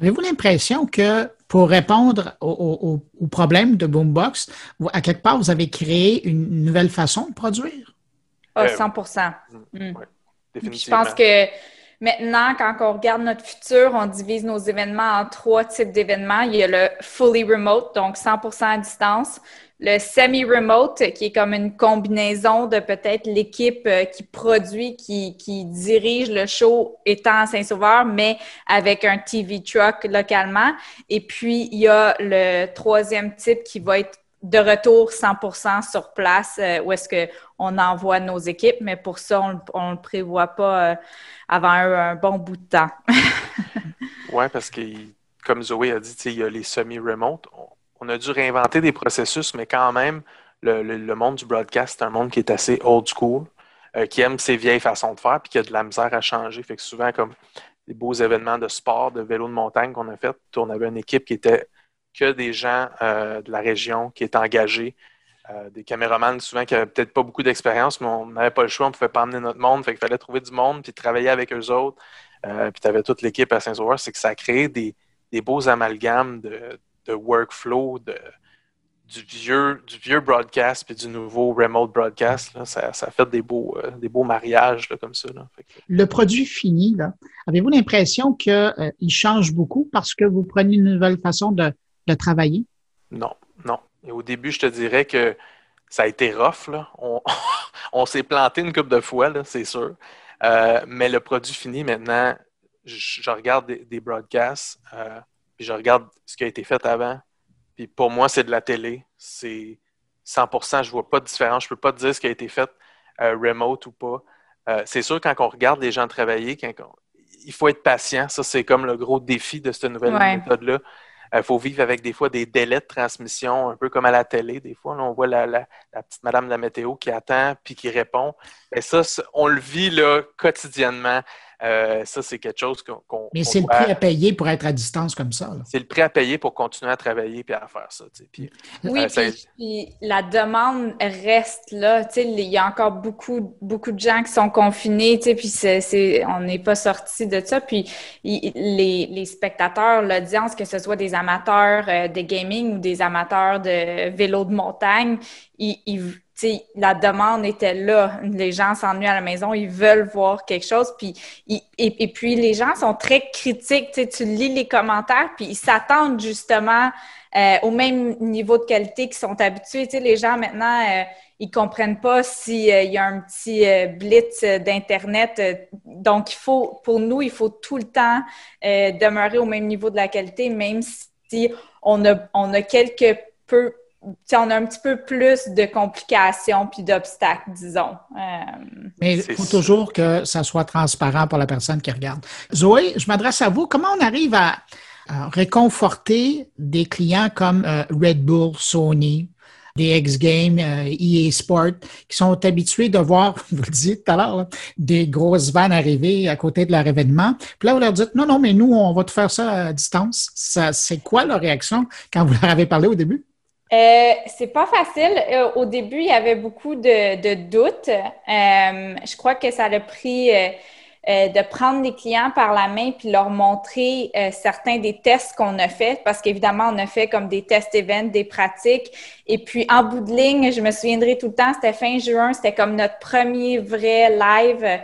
Avez-vous l'impression que pour répondre aux au, problèmes de Boombox, à quelque part, vous avez créé une nouvelle façon de produire? Ah, 100 mm. Je pense que Maintenant, quand on regarde notre futur, on divise nos événements en trois types d'événements. Il y a le fully remote, donc 100% à distance. Le semi-remote, qui est comme une combinaison de peut-être l'équipe euh, qui produit, qui, qui dirige le show étant à Saint-Sauveur, mais avec un TV truck localement. Et puis, il y a le troisième type qui va être de retour 100% sur place, euh, où est-ce qu'on envoie nos équipes, mais pour ça, on ne le prévoit pas euh, avant un, bon bout de temps. *laughs* oui, parce que, comme Zoé a dit, il y a les semi-remote. On a dû réinventer des processus, mais quand même, le, monde du broadcast, c'est un monde qui est assez old school, euh, qui aime ses vieilles façons de faire, puis qui a de la misère à changer. Fait que souvent, comme les beaux événements de sport, de vélo de montagne qu'on a fait, on avait une équipe qui était que des gens euh, de la région qui étaient engagés, euh, des caméramans souvent qui n'avaient peut-être pas beaucoup d'expérience, mais on n'avait pas le choix, on ne pouvait pas emmener notre monde, fait qu'il fallait trouver du monde, puis travailler avec eux autres. Euh, puis tu avais toute l'équipe à Saint-Sauveur, c'est que ça a créé des, beaux amalgames de, workflow, de, du, vieux, broadcast puis du nouveau remote broadcast. Ça, a fait des beaux, des beaux mariages comme ça. Le produit fini, avez-vous l'impression qu'il change beaucoup parce que vous prenez une nouvelle façon de, de travailler? Non, non. Et au début, je te dirais que ça a été rough. Là. On, *laughs* s'est planté une couple de fois, c'est sûr. Euh, mais le produit fini, maintenant, je, regarde des, broadcasts, euh, puis je regarde ce qui a été fait avant. Puis pour moi, c'est de la télé. C'est 100% je vois pas de différence. Je peux pas te dire ce qui a été fait euh, remote ou pas. c'est sûr, quand on regarde les gens travailler, il faut être patient. Ça, c'est comme le gros défi de cette nouvelle méthode-là. Il euh, faut vivre avec des fois des délais de transmission, un peu comme à la télé. Des fois, on voit la, petite madame de la météo qui attend puis qui répond. Et ça, on le vit là, quotidiennement. Euh, ça, c'est quelque chose qu'on. Mais c'est le prix à payer pour être à distance comme ça. C'est le prix à payer pour continuer à travailler et à faire ça. Puis, oui, euh, puis, la demande reste là. Il y a encore beaucoup, beaucoup de gens qui sont confinés, puis on n'est pas sorti de ça. Puis les, les spectateurs, l'audience, que ce soit des amateurs euh, de gaming ou des amateurs de vélo de montagne, ils, ils la demande était là. Les gens s'ennuient à la maison, ils veulent voir quelque chose. Puis, et, puis, les gens sont très critiques. Tu lis les commentaires, puis ils s'attendent justement euh, au même niveau de qualité qu'ils sont habitués. les gens, maintenant, euh, ils comprennent pas s'il euh, y a un petit blitz d'Internet. donc, il faut, pour nous, il faut tout le temps demeurer au même niveau de la qualité, même si on a, on a quelques peu on a un petit peu plus de complications puis d'obstacles, disons. Euh, Mais il faut toujours que ça soit transparent pour la personne qui regarde. Zoé, je m'adresse à vous. Comment on arrive à, réconforter des clients comme euh, Red Bull, Sony, des X-Games, EA euh, Sport, qui sont habitués de voir, *laughs* vous le dites tout à l'heure, des grosses vannes arriver à côté de leur événement. Puis là, vous leur dites, non, non, mais nous, on va tout faire ça à distance. c'est quoi leur réaction quand vous leur avez parlé au début? Euh, c'est pas facile. Euh, au début, il y avait beaucoup de, de doutes. Euh, je crois que ça a pris euh, de prendre les clients par la main puis leur montrer euh, certains des tests qu'on a fait parce qu'évidemment, on a fait comme des tests events, des pratiques. Et puis, en bout de ligne, je me souviendrai tout le temps, c'était fin juin, c'était comme notre premier vrai live.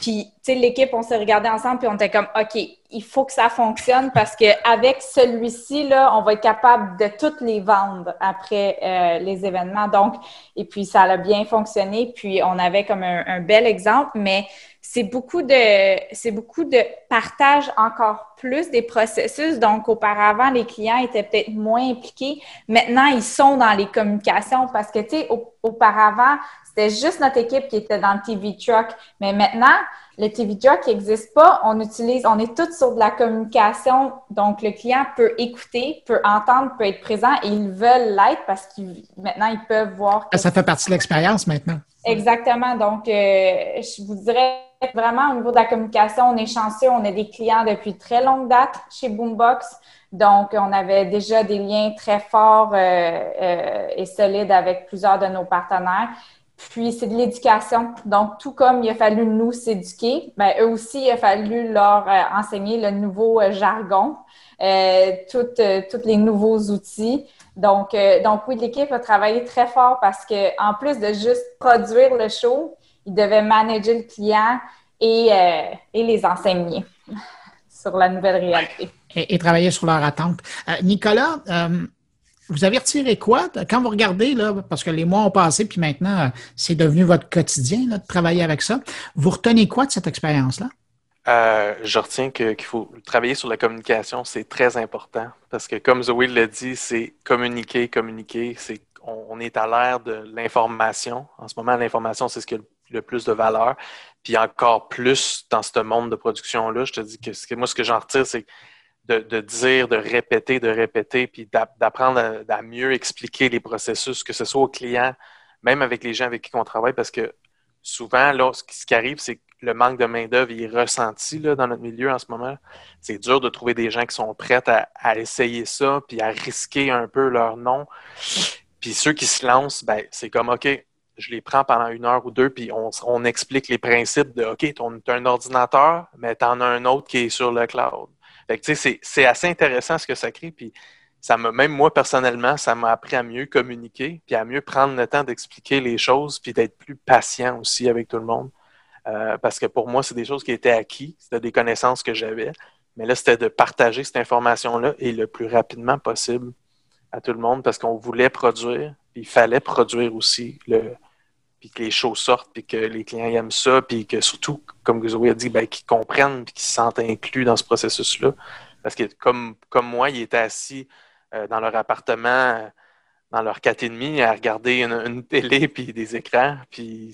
Puis, tu sais, l'équipe, on s'est regardé ensemble puis on était comme, OK, il faut que ça fonctionne parce qu'avec celui-ci, là, on va être capable de toutes les vendre après euh, les événements. Donc, et puis, ça a bien fonctionné. Puis, on avait comme un bel exemple, mais c'est beaucoup de c'est beaucoup de partage encore plus des processus. Donc, auparavant, les clients étaient peut-être moins impliqués. Maintenant, ils sont dans les communications parce que, tu sais, auparavant, c'était juste notre équipe qui était dans le TV Truck. Mais maintenant, le TV Truck n'existe pas. On utilise, on est tous sur de la communication. Donc, le client peut écouter, peut entendre, peut être présent et ils veulent l'être parce que maintenant, ils peuvent voir. Ça fait partie de l'expérience maintenant. Exactement. Donc, euh, je vous dirais vraiment au niveau de la communication, on est chanceux. On a des clients depuis très longue date chez Boombox. Donc, on avait déjà des liens très forts euh, euh, et solides avec plusieurs de nos partenaires. Puis, c'est de l'éducation. Donc, tout comme il a fallu nous s'éduquer, ben, eux aussi, il a fallu leur enseigner le nouveau jargon, euh, tous les nouveaux outils. Donc, euh, donc oui, l'équipe a travaillé très fort parce que en plus de juste produire le show, ils devaient manager le client et, euh, et les enseigner *laughs* sur la nouvelle réalité. Et, travailler sur leur attente. Euh, Nicolas, vous avez retiré quoi? Quand vous regardez, là, parce que les mois ont passé, puis maintenant, c'est devenu votre quotidien là, de travailler avec ça. Vous retenez quoi de cette expérience-là? Euh, je retiens qu'il faut travailler sur la communication, c'est très important parce que comme Zoé l'a dit, c'est communiquer, communiquer, c'est on, est à l'ère de l'information. En ce moment, l'information, c'est ce qui a le, plus de valeur. Puis encore plus dans ce monde de production-là, je te dis que, moi, ce que j'en retire, c'est de, dire, de répéter, de répéter, puis d'apprendre à, mieux expliquer les processus, que ce soit aux clients, même avec les gens avec qui on travaille, parce que souvent, là, ce qui arrive, c'est que le manque de main-d'œuvre est ressenti dans notre milieu en ce moment. C'est dur de trouver des gens qui sont prêts à, essayer ça, puis à risquer un peu leur nom. Puis ceux qui se lancent, ben, c'est comme OK, je les prends pendant une heure ou deux, puis on, explique les principes de OK, tu as un ordinateur, mais tu en as un autre qui est sur le cloud. Fait que, c'est assez intéressant ce que ça crée. Puis ça m'a, même moi personnellement, ça m'a appris à mieux communiquer, puis à mieux prendre le temps d'expliquer les choses, puis d'être plus patient aussi avec tout le monde. Euh, parce que pour moi, c'est des choses qui étaient acquis, c'était des connaissances que j'avais. Mais là, c'était de partager cette information-là et le plus rapidement possible à tout le monde parce qu'on voulait produire, puis il fallait produire aussi, le, puis que les choses sortent, puis que les clients aiment ça, puis que surtout, comme Zoé a dit, ben, qu'ils comprennent, puis qu'ils se sentent inclus dans ce processus-là. Parce que comme, comme moi, ils étaient assis euh, dans leur appartement, dans leur 4,5 à regarder une, une télé, *laughs* puis des écrans, puis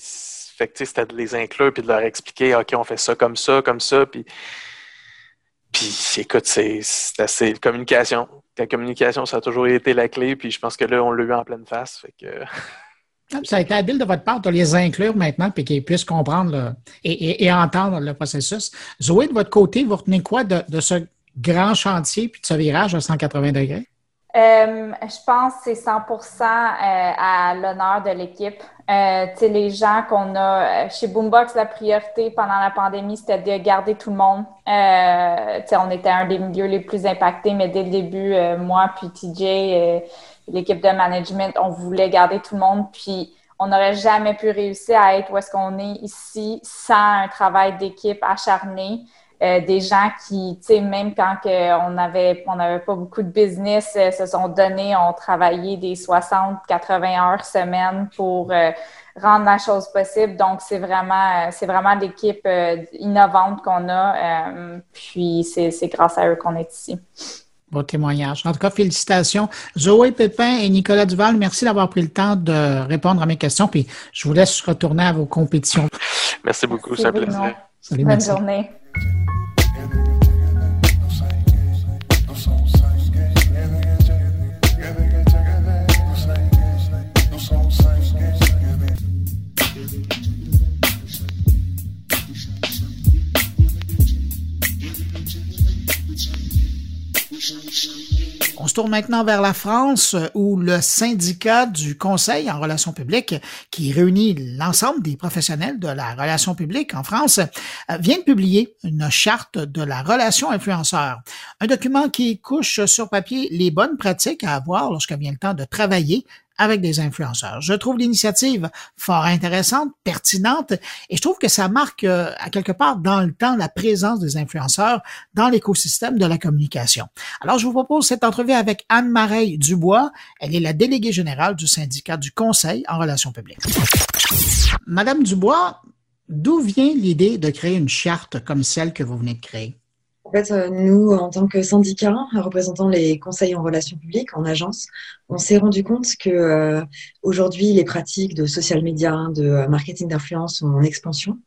fait que c'était de les inclure puis de leur expliquer, OK, on fait ça comme ça, comme ça. Puis, puis écoute, c'est assez communication. La communication, ça a toujours été la clé. Puis je pense que là, on l'a eu en pleine face. Fait que... *laughs* Ça a été habile de votre part de les inclure maintenant puis qu'ils puissent comprendre et, entendre le processus. Zoé, de votre côté, vous retenez quoi de, ce grand chantier puis de ce virage à 180 degrés? Euh, je pense que c'est 100% euh, à l'honneur de l'équipe. Euh, les gens qu'on a chez Boombox, la priorité pendant la pandémie, c'était de garder tout le monde. On était un des milieux les plus impactés, mais dès le début, moi puis TJ, l'équipe de management, on voulait garder tout le monde. Puis on n'aurait jamais pu réussir à être où est-ce qu'on est ici sans un travail d'équipe acharné. Euh, des gens qui, tu sais, même quand on n'avait on avait pas beaucoup de business, euh, se sont donnés, ont travaillé des 60, 80 heures semaine pour euh, rendre la chose possible. Donc, c'est vraiment, c'est vraiment l'équipe innovante qu'on a. puis, c'est grâce à eux qu'on est ici. Bon témoignage. En tout cas, félicitations. Zoé Pépin et Nicolas Duval, merci d'avoir pris le temps de répondre à mes questions. Puis, je vous laisse retourner à vos compétitions. Merci beaucoup, c'est un plaisir. Bonne journée. On se tourne maintenant vers la France où le syndicat du Conseil en relations publiques, qui réunit l'ensemble des professionnels de la relation publique en France, vient de publier une charte de la relation influenceur. Un document qui couche sur papier les bonnes pratiques à avoir lorsqu'il vient le temps de travailler avec des influenceurs. Je trouve l'initiative fort intéressante, pertinente, et je trouve que ça marque euh, à quelque part dans le temps la présence des influenceurs dans l'écosystème de la communication. Alors, je vous propose cette entrevue avec Anne-Marie Dubois. Elle est la déléguée générale du syndicat du Conseil en relations publiques. Madame Dubois, d'où vient l'idée de créer une charte comme celle que vous venez de créer? Fait, euh, nous, en tant que syndicat représentant les conseils en relations publiques, en agence, on s'est rendu compte que euh, aujourd'hui, les pratiques de social media, de marketing d'influence sont en expansion.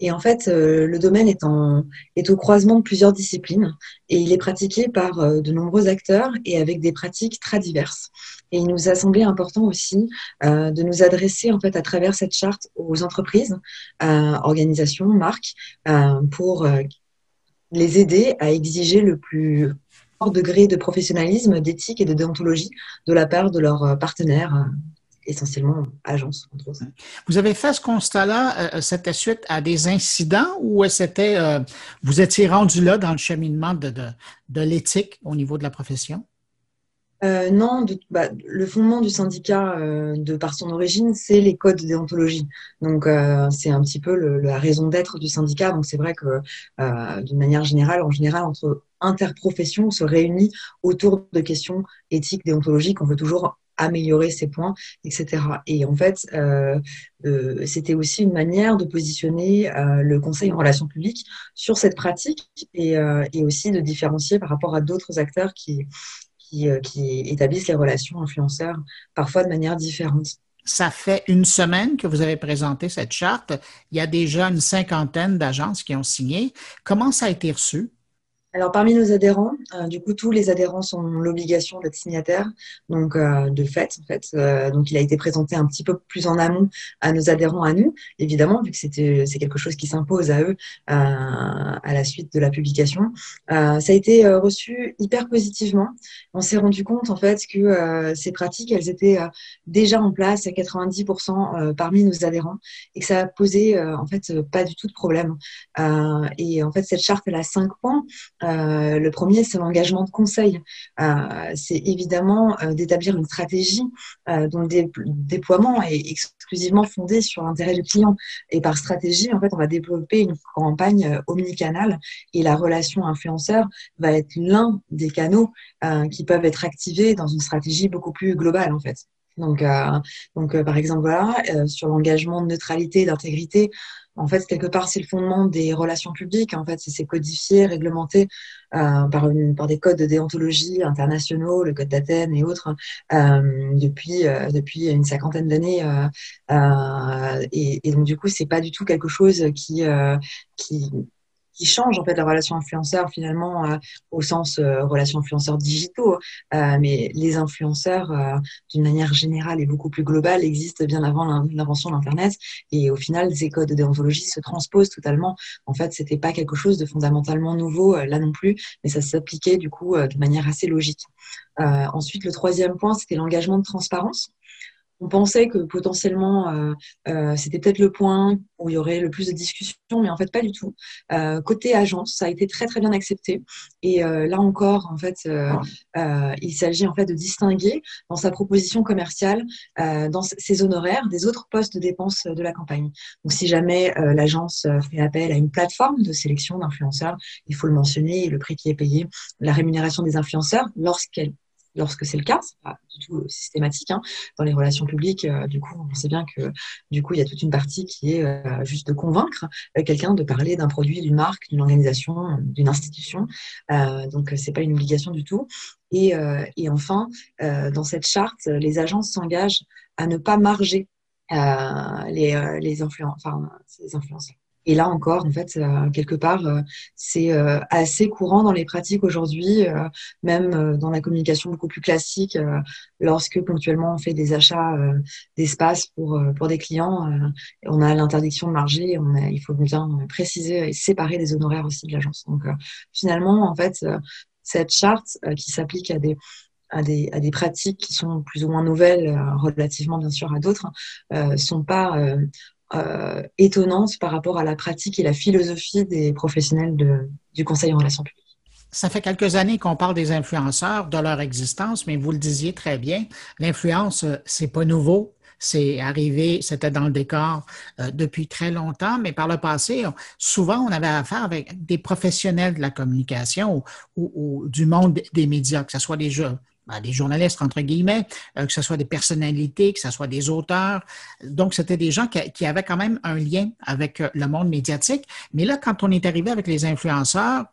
Et en fait, euh, le domaine est, au croisement de plusieurs disciplines et il est pratiqué par de nombreux acteurs et avec des pratiques très diverses. Et il nous a semblé important aussi euh, de nous adresser en fait à travers cette charte aux entreprises, organisations, marques, euh, pour les aider à exiger le plus fort degré de professionnalisme, d'éthique et de déontologie de la part de leurs euh, partenaires, euh, essentiellement agences, entre autres. Vous avez fait ce constat-là, euh, c'était suite à des incidents ou c'était, vous étiez rendu là dans le cheminement de, de l'éthique au niveau de la profession? Euh, non, bah, le fondement du syndicat, euh, de par son origine, c'est les codes de déontologie. Donc, euh, c'est un petit peu la raison d'être du syndicat. Donc, c'est vrai que, d'une manière générale, en général, entre interprofessions, on se réunit autour de questions éthiques, déontologiques. On veut toujours améliorer ces points, etc. Et en fait, c'était aussi une manière de positionner le Conseil en relations publiques sur cette pratique et aussi de différencier par rapport à d'autres acteurs qui euh, qui, établissent les relations influenceurs, parfois de manière différente. Ça fait une semaine que vous avez présenté cette charte. Il y a déjà une cinquantaine d'agences qui ont signé. Comment ça a été reçu? Alors, parmi nos adhérents, euh, du coup, tous les adhérents ont l'obligation d'être signataires, donc euh, de fait, en fait. Euh, donc, il a été présenté un petit peu plus en amont à nos adhérents, à nous, évidemment, vu que c'est quelque chose qui s'impose à eux à la suite de la publication. ça a été reçu hyper positivement. On s'est rendu compte, en fait, que ces pratiques, elles étaient déjà en place à 90% parmi nos adhérents et que ça a posé, en fait, pas du tout de problème. et en fait, cette charte, elle a cinq points. Euh, le premier, c'est l'engagement de conseil. Euh, c'est évidemment euh, d'établir une stratégie dont le déploiement est exclusivement fondé sur l'intérêt du client. Et par stratégie, en fait, on va développer une campagne omnicanale et la relation influenceur va être l'un des canaux qui peuvent être activés dans une stratégie beaucoup plus globale, en fait. Donc, donc par exemple, voilà, sur l'engagement de neutralité, d'intégrité, en fait, quelque part, c'est le fondement des relations publiques. En fait, c'est codifié, réglementé euh, par, des codes de déontologie internationaux, le code d'Athènes et autres, euh, depuis, euh, depuis une cinquantaine d'années. Et, et, donc, du coup, c'est pas du tout quelque chose qui, qui, qui change en fait la relation influenceur finalement euh, au sens euh, relation influenceur digitaux, euh, mais les influenceurs d'une manière générale et beaucoup plus globale existent bien avant l'invention de l'internet et au final ces codes de déontologie se transposent totalement. En fait, c'était pas quelque chose de fondamentalement nouveau là non plus, mais ça s'appliquait du coup de manière assez logique. ensuite, le troisième point, c'était l'engagement de transparence on pensait que potentiellement euh, euh, c'était peut-être le point où il y aurait le plus de discussions, mais en fait pas du tout. Euh, côté agence, ça a été très très bien accepté. Et là encore, en fait, il s'agit en fait de distinguer dans sa proposition commerciale, dans ses honoraires, des autres postes de dépenses de la campagne. Donc si jamais l'agence fait appel à une plateforme de sélection d'influenceurs, il faut le mentionner, le prix qui est payé, la rémunération des influenceurs lorsqu'elle lorsque c'est le cas, c'est pas du tout euh, systématique. Hein. Dans les relations publiques, euh, du coup, on sait bien que du coup, il y a toute une partie qui est euh, juste de convaincre quelqu'un de parler d'un produit, d'une marque, d'une organisation, d'une institution. donc, c'est pas une obligation du tout. Et, et enfin, dans cette charte, les agences s'engagent à ne pas marger les, les, enfin, les influenceurs. Et là encore, en fait, euh, quelque part, euh, c'est euh, assez courant dans les pratiques aujourd'hui, même dans la communication beaucoup plus classique, lorsque ponctuellement on fait des achats d'espace pour, pour des clients, on a l'interdiction de marger, on il faut bien préciser et séparer les honoraires aussi de l'agence. Donc finalement, en fait, cette charte qui s'applique à des à des, à des, pratiques qui sont plus ou moins nouvelles, relativement bien sûr à d'autres, euh, sont pas euh, étonnante par rapport à la pratique et la philosophie des professionnels du Conseil en relations publiques. Ça fait quelques années qu'on parle des influenceurs, de leur existence, mais vous le disiez très bien, l'influence, euh, c'est pas nouveau. C'est arrivé, c'était dans le décor euh, depuis très longtemps, mais par le passé, souvent, on avait affaire avec des professionnels de la communication ou, du monde des médias, que ce soit des, ben, des journalistes, entre guillemets, euh, que ce soit des personnalités, que ce soit des auteurs. Donc, c'était des gens qui, avaient quand même un lien avec euh, le monde médiatique. Mais là, quand on est arrivé avec les influenceurs,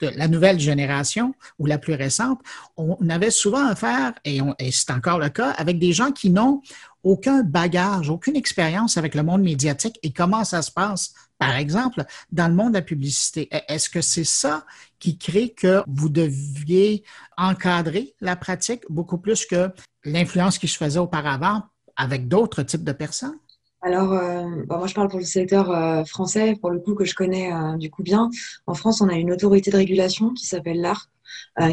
de la nouvelle génération ou la plus récente, on avait souvent affaire, et, et c'est encore le cas, avec des gens qui n'ont aucun bagage, aucune expérience avec le monde médiatique et comment ça se passe, par exemple, dans le monde de la publicité. E, est-ce que c'est ça qui crée que vous deviez encadrer la pratique beaucoup plus que l'influence qui se faisait auparavant avec d'autres types de personnes? Alors, euh, moi, je parle pour le secteur euh, français, pour le coup, que je connais euh, du coup bien. En France, on a une autorité de régulation qui s'appelle l'ARC,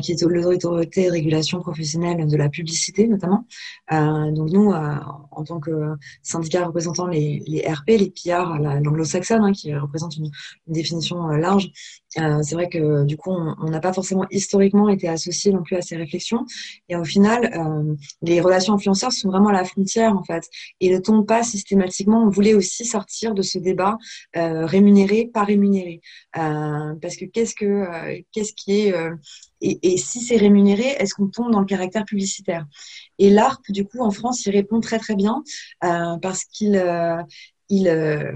qui est l'autorité régulation professionnelle de la publicité notamment. Euh, donc nous, euh, en tant que syndicat représentant les, les RP, les PR, l'anglo-saxonne, hein, qui représente une, une définition large, c'est vrai que du coup, on n'a pas forcément historiquement été associé non plus à ces réflexions. Et au final, les relations influenceurs sont vraiment à la frontière en fait, et ne tombent pas systématiquement. On voulait aussi sortir de ce débat rémunéré, pas rémunéré, parce que qu'est-ce que qu'est-ce qui est et, si c'est rémunéré, est-ce qu'on tombe dans le caractère publicitaire? Et l'ARP, du coup, en France, il répond très très bien euh, parce qu'il euh, euh,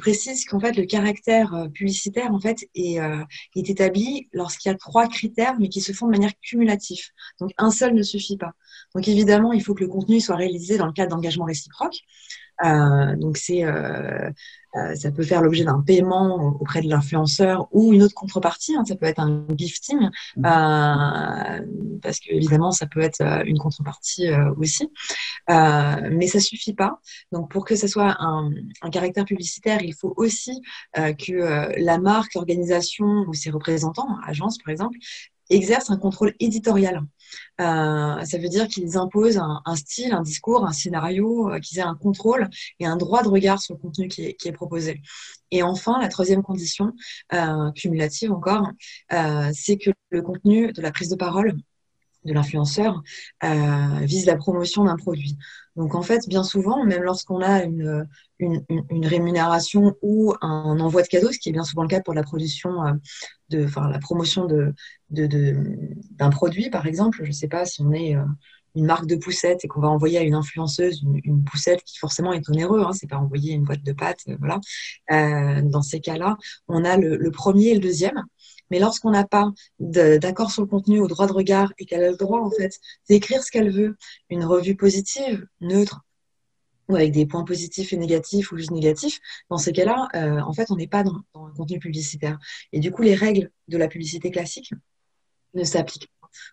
précise qu'en fait le caractère publicitaire en fait est, établi lorsqu'il y a trois critères mais qui se font de manière cumulative. Donc un seul ne suffit pas. Donc évidemment il faut que le contenu soit réalisé dans le cadre d'engagement réciproque. Donc c'est, euh, euh, ça peut faire l'objet d'un paiement auprès de l'influenceur ou une autre contrepartie. Hein, ça peut être un gifting mmh. parce que évidemment ça peut être une contrepartie aussi. mais ça suffit pas. Donc pour que ça soit un, un caractère publicitaire, il faut aussi que la marque, l'organisation ou ses représentants, agence par exemple, exercent un contrôle éditorial. Euh, ça veut dire qu'ils imposent un, style, un discours, un scénario, euh, qu'ils aient un contrôle et un droit de regard sur le contenu qui est, proposé. Et enfin, la troisième condition, euh, cumulative encore, c'est que le contenu de la prise de parole de l'influenceur vise la promotion d'un produit. Donc en fait, bien souvent, même lorsqu'on a une, rémunération ou un envoi de cadeaux, ce qui est bien souvent le cas pour la production, de, enfin la promotion de, d'un produit, par exemple. Je ne sais pas si on est euh, une marque de poussettes et qu'on va envoyer à une influenceuse une, poussette qui forcément est onéreux, hein, c'est pas envoyer une boîte de pâtes, euh, voilà. Euh, dans ces cas-là, on a le, premier et le deuxième. Mais lorsqu'on n'a pas d'accord sur le contenu, au droit de regard, et qu'elle a le droit en fait d'écrire ce qu'elle veut, une revue positive, neutre, ou avec des points positifs et négatifs ou juste négatifs, dans ces cas-là, euh, en fait, on n'est pas dans, dans, un contenu publicitaire. Et du coup, les règles de la publicité classique ne s'appliquent.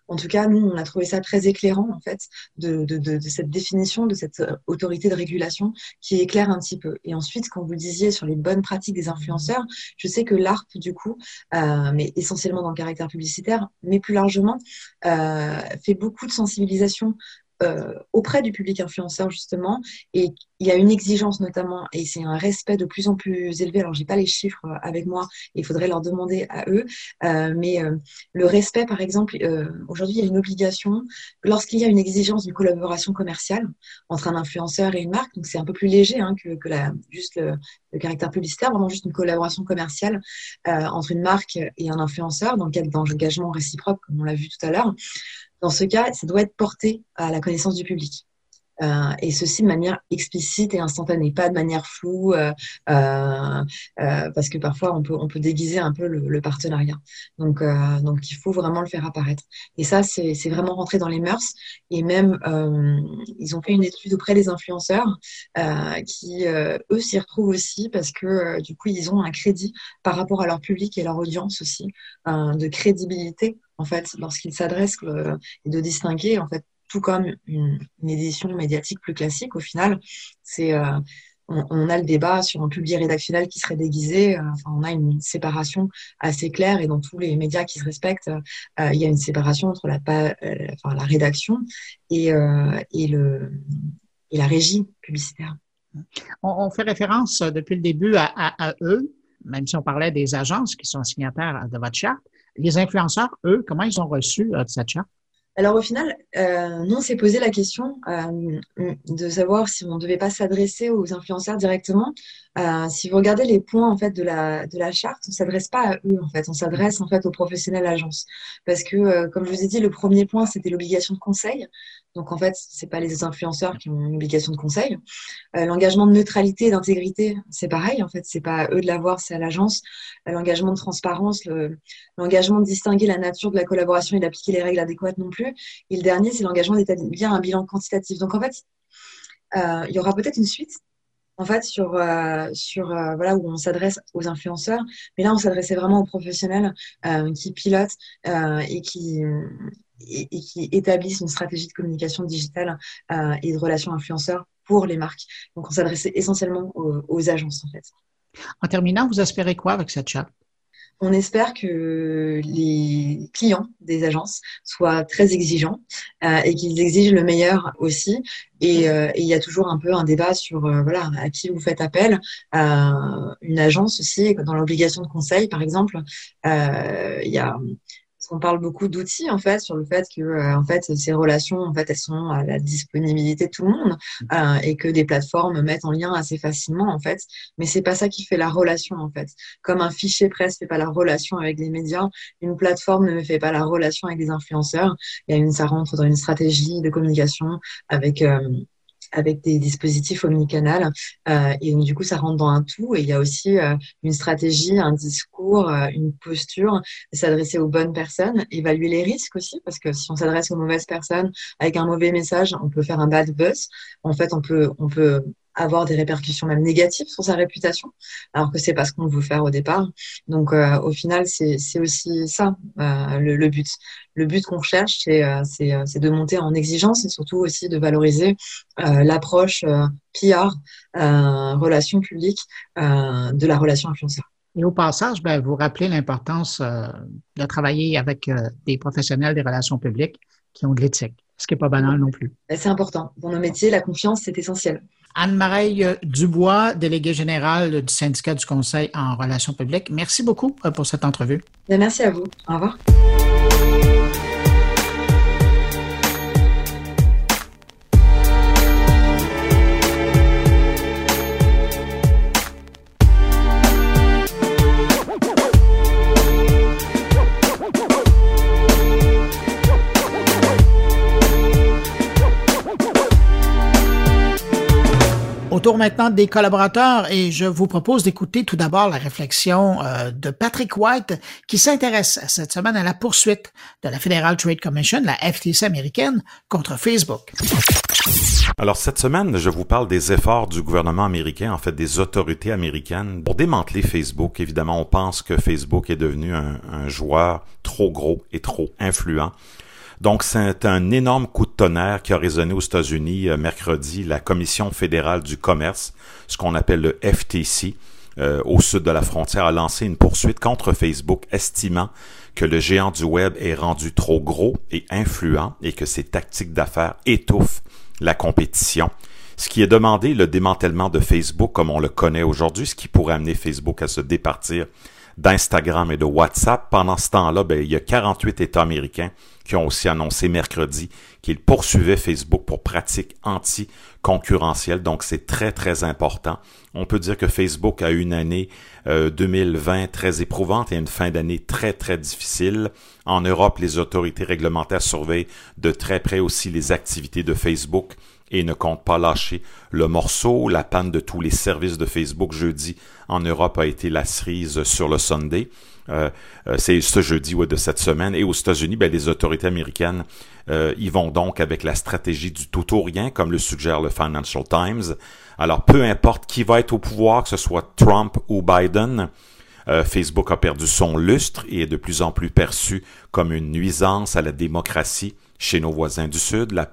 En tout cas, nous, on a trouvé ça très éclairant, en fait, de, cette définition, de cette euh, autorité de régulation qui éclaire un petit peu. Et ensuite, quand vous disiez sur les bonnes pratiques des influenceurs, je sais que l'ARP, du coup, euh, mais essentiellement dans le caractère publicitaire, mais plus largement, euh, fait beaucoup de sensibilisation euh, auprès du public influenceur justement. Et il y a une exigence notamment et c'est un respect de plus en plus élevé. Alors j'ai pas les chiffres euh, avec moi il faudrait leur demander à eux. Euh, mais euh, le respect par exemple euh, aujourd'hui il y a une obligation. Lorsqu'il y a une exigence d'une collaboration commerciale entre un influenceur et une marque donc c'est un peu plus léger hein, que, que la, juste le, le, caractère publicitaire vraiment juste une collaboration commerciale entre une marque et un influenceur dans le cadre d'engagement réciproque comme on l'a vu tout à l'heure dans ce cas, ça doit être porté à la connaissance du public. Euh, et ceci de manière explicite et instantanée, pas de manière floue, euh, euh, parce que parfois on peut, déguiser un peu le, partenariat. Donc, donc il faut vraiment le faire apparaître. Et ça, c'est vraiment rentré dans les mœurs. Et même, ils ont fait une étude auprès des influenceurs qui, eux, s'y retrouvent aussi parce que du coup, ils ont un crédit par rapport à leur public et leur audience aussi, de crédibilité en fait, lorsqu'ils s'adressent et de distinguer en fait tout comme une, édition médiatique plus classique, au final, c'est euh, on, a le débat sur un public rédactionnel qui serait déguisé. Euh, enfin, on a une séparation assez claire et dans tous les médias qui se respectent, euh, il y a une séparation entre la, rédaction et la régie publicitaire. On, fait référence depuis le début à, à, eux, même si on parlait des agences qui sont signataires de votre charte. Les influenceurs, eux, comment ils ont reçu cette charte? Alors au final, euh, nous on s'est posé la question euh, de savoir si on ne devait pas s'adresser aux influenceurs directement. Euh, si vous regardez les points en fait de la de la charte, on s'adresse pas à eux en fait, on s'adresse en fait aux professionnels agences parce que euh, comme je vous ai dit, le premier point c'était l'obligation de conseil. Donc en fait, c'est pas les influenceurs qui ont une obligation de conseil. Euh, l'engagement de neutralité et d'intégrité, c'est pareil en fait, c'est pas eux de l'avoir, c'est à l'agence. l'engagement de transparence, l'engagement de distinguer la nature de la collaboration et d'appliquer les règles adéquates non plus. Et le dernier, c'est l'engagement d'établir un bilan quantitatif. Donc en fait, euh, il y aura peut-être une suite en fait sur euh, sur euh, voilà où on s'adresse aux influenceurs mais là on s'adressait vraiment aux professionnels qui pilotent et qui et, qui établissent une stratégie de communication digitale et de relations influenceurs pour les marques donc on s'adressait essentiellement aux, aux, agences en fait en terminant vous espérez quoi avec cette charte on espère que les clients des agences soient très exigeants euh, et qu'ils exigent le meilleur aussi. Et, euh, il y a toujours un peu un débat sur euh, voilà à qui vous faites appel. une agence aussi, dans l'obligation de conseil, par exemple, il y a on parle beaucoup d'outils en fait sur le fait que euh, en fait ces relations en fait elles sont à la disponibilité de tout le monde euh, et que des plateformes mettent en lien assez facilement en fait. Mais c'est pas ça qui fait la relation en fait. Comme un fichier presse fait pas la relation avec les médias une plateforme ne fait pas la relation avec les influenceurs. Il y a une ça rentre dans une stratégie de communication avec euh, avec des dispositifs omnicanal. Euh, et donc, du coup, ça rentre dans un tout. Et il y a aussi euh, une stratégie, un discours, euh, une posture, s'adresser aux bonnes personnes, évaluer les risques aussi, parce que si on s'adresse aux mauvaises personnes avec un mauvais message, on peut faire un bad buzz. En fait, on peut, on peut avoir des répercussions même négatives sur sa réputation, alors que c'est pas ce qu'on veut faire au départ. Donc euh, au final, c'est aussi ça euh, le, le, but. Le but qu'on cherche, c'est euh, c'est de monter en exigence et surtout aussi de valoriser l'approche PR, relation publique de la relation influenceur. Et au passage, ben, vous rappelez l'importance de travailler avec des professionnels des relations publiques qui ont de l'éthique, ce qui n'est pas banal non plus. Ben, c'est important. Dans nos métiers, la confiance, c'est essentiel. Anne-Marie Dubois, déléguée générale du syndicat du Conseil en relations publiques. Merci beaucoup euh, pour cette entrevue. Merci à vous. Au revoir. Tour maintenant des collaborateurs et je vous propose d'écouter tout d'abord la réflexion euh, de Patrick White qui s'intéresse cette semaine à la poursuite de la Federal Trade Commission, la FTC américaine, contre Facebook. Alors cette semaine, je vous parle des efforts du gouvernement américain, en fait des autorités américaines, pour démanteler Facebook. Évidemment, on pense que Facebook est devenu un, un joueur trop gros et trop influent donc, c'est un énorme coup de tonnerre qui a résonné aux États-Unis euh, mercredi. La Commission fédérale du commerce, ce qu'on appelle le FTC, euh, au sud de la frontière, a lancé une poursuite contre Facebook, estimant que le géant du web est rendu trop gros et influent et que ses tactiques d'affaires étouffent la compétition. Ce qui est demandé, le démantèlement de Facebook comme on le connaît aujourd'hui, ce qui pourrait amener Facebook à se départir d'Instagram et de WhatsApp. Pendant ce temps-là, ben, il y a 48 États américains qui ont aussi annoncé mercredi qu'ils poursuivaient Facebook pour pratiques anti-concurrentielles. Donc, c'est très, très important. On peut dire que Facebook a eu une année 2020 euh, très éprouvante et une fin d'année très, très difficile. En Europe, les autorités réglementaires surveillent de très près aussi les activités de Facebook et ne comptent pas lâcher le morceau. La panne de tous les services de Facebook jeudi en Europe a été la cerise sur le Sunday. Euh, euh, c'est ce jeudi ouais, de cette semaine. Et aux États-Unis, ben, les autorités américaines euh, y vont donc avec la stratégie du tout ou rien, comme le suggère le Financial Times. Alors, peu importe qui va être au pouvoir, que ce soit Trump ou Biden, euh, Facebook a perdu son lustre et est de plus en plus perçu comme une nuisance à la démocratie chez nos voisins du Sud. La,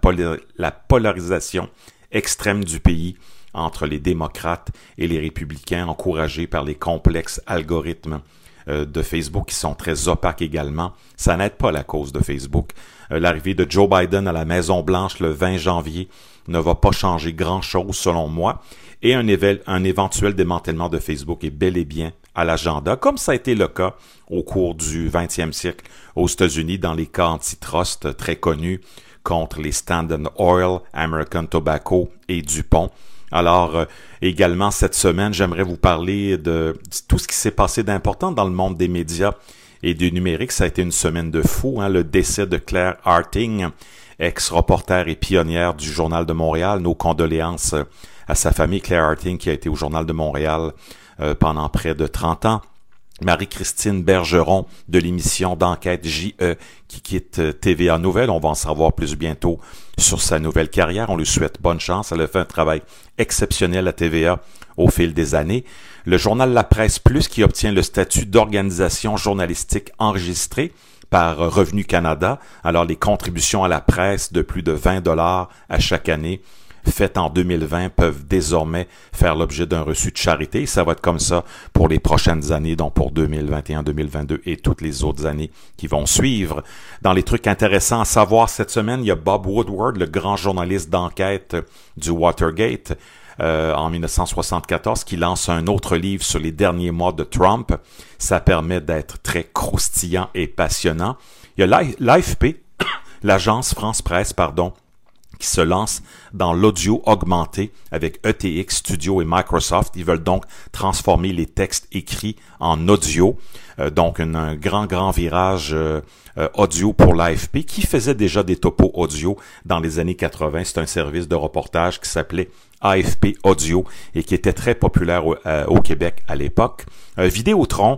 la polarisation extrême du pays entre les démocrates et les républicains encouragés par les complexes algorithmes de Facebook qui sont très opaques également. Ça n'aide pas la cause de Facebook. Euh, l'arrivée de Joe Biden à la Maison Blanche le 20 janvier ne va pas changer grand-chose selon moi. Et un, un éventuel démantèlement de Facebook est bel et bien à l'agenda, comme ça a été le cas au cours du 20e siècle aux États-Unis dans les cas antitrust très connus contre les Standard Oil, American Tobacco et Dupont. Alors, euh, également, cette semaine, j'aimerais vous parler de tout ce qui s'est passé d'important dans le monde des médias et du numérique. Ça a été une semaine de fou, hein, le décès de Claire Harting, ex-reporter et pionnière du Journal de Montréal. Nos condoléances à sa famille, Claire Harting, qui a été au Journal de Montréal euh, pendant près de 30 ans. Marie-Christine Bergeron de l'émission d'enquête JE qui quitte euh, TVA Nouvelle. On va en savoir plus bientôt sur sa nouvelle carrière. On lui souhaite bonne chance. Elle a fait un travail exceptionnel à TVA au fil des années. Le journal La Presse Plus qui obtient le statut d'organisation journalistique enregistrée par Revenu Canada. Alors les contributions à la presse de plus de 20 dollars à chaque année faites en 2020 peuvent désormais faire l'objet d'un reçu de charité. Ça va être comme ça pour les prochaines années, donc pour 2021, 2022 et toutes les autres années qui vont suivre. Dans les trucs intéressants à savoir cette semaine, il y a Bob Woodward, le grand journaliste d'enquête du Watergate. Euh, en 1974 qui lance un autre livre sur les derniers mois de Trump. Ça permet d'être très croustillant et passionnant. Il y a l'AFP, *coughs* l'agence France Presse, pardon, qui se lance dans l'audio augmenté avec ETX Studio et Microsoft. Ils veulent donc transformer les textes écrits en audio. Euh, donc un, grand, grand virage euh, euh, audio pour l'AFP qui faisait déjà des topos audio dans les années 80. C'est un service de reportage qui s'appelait AFP Audio et qui était très populaire au Québec à l'époque. Vidéotron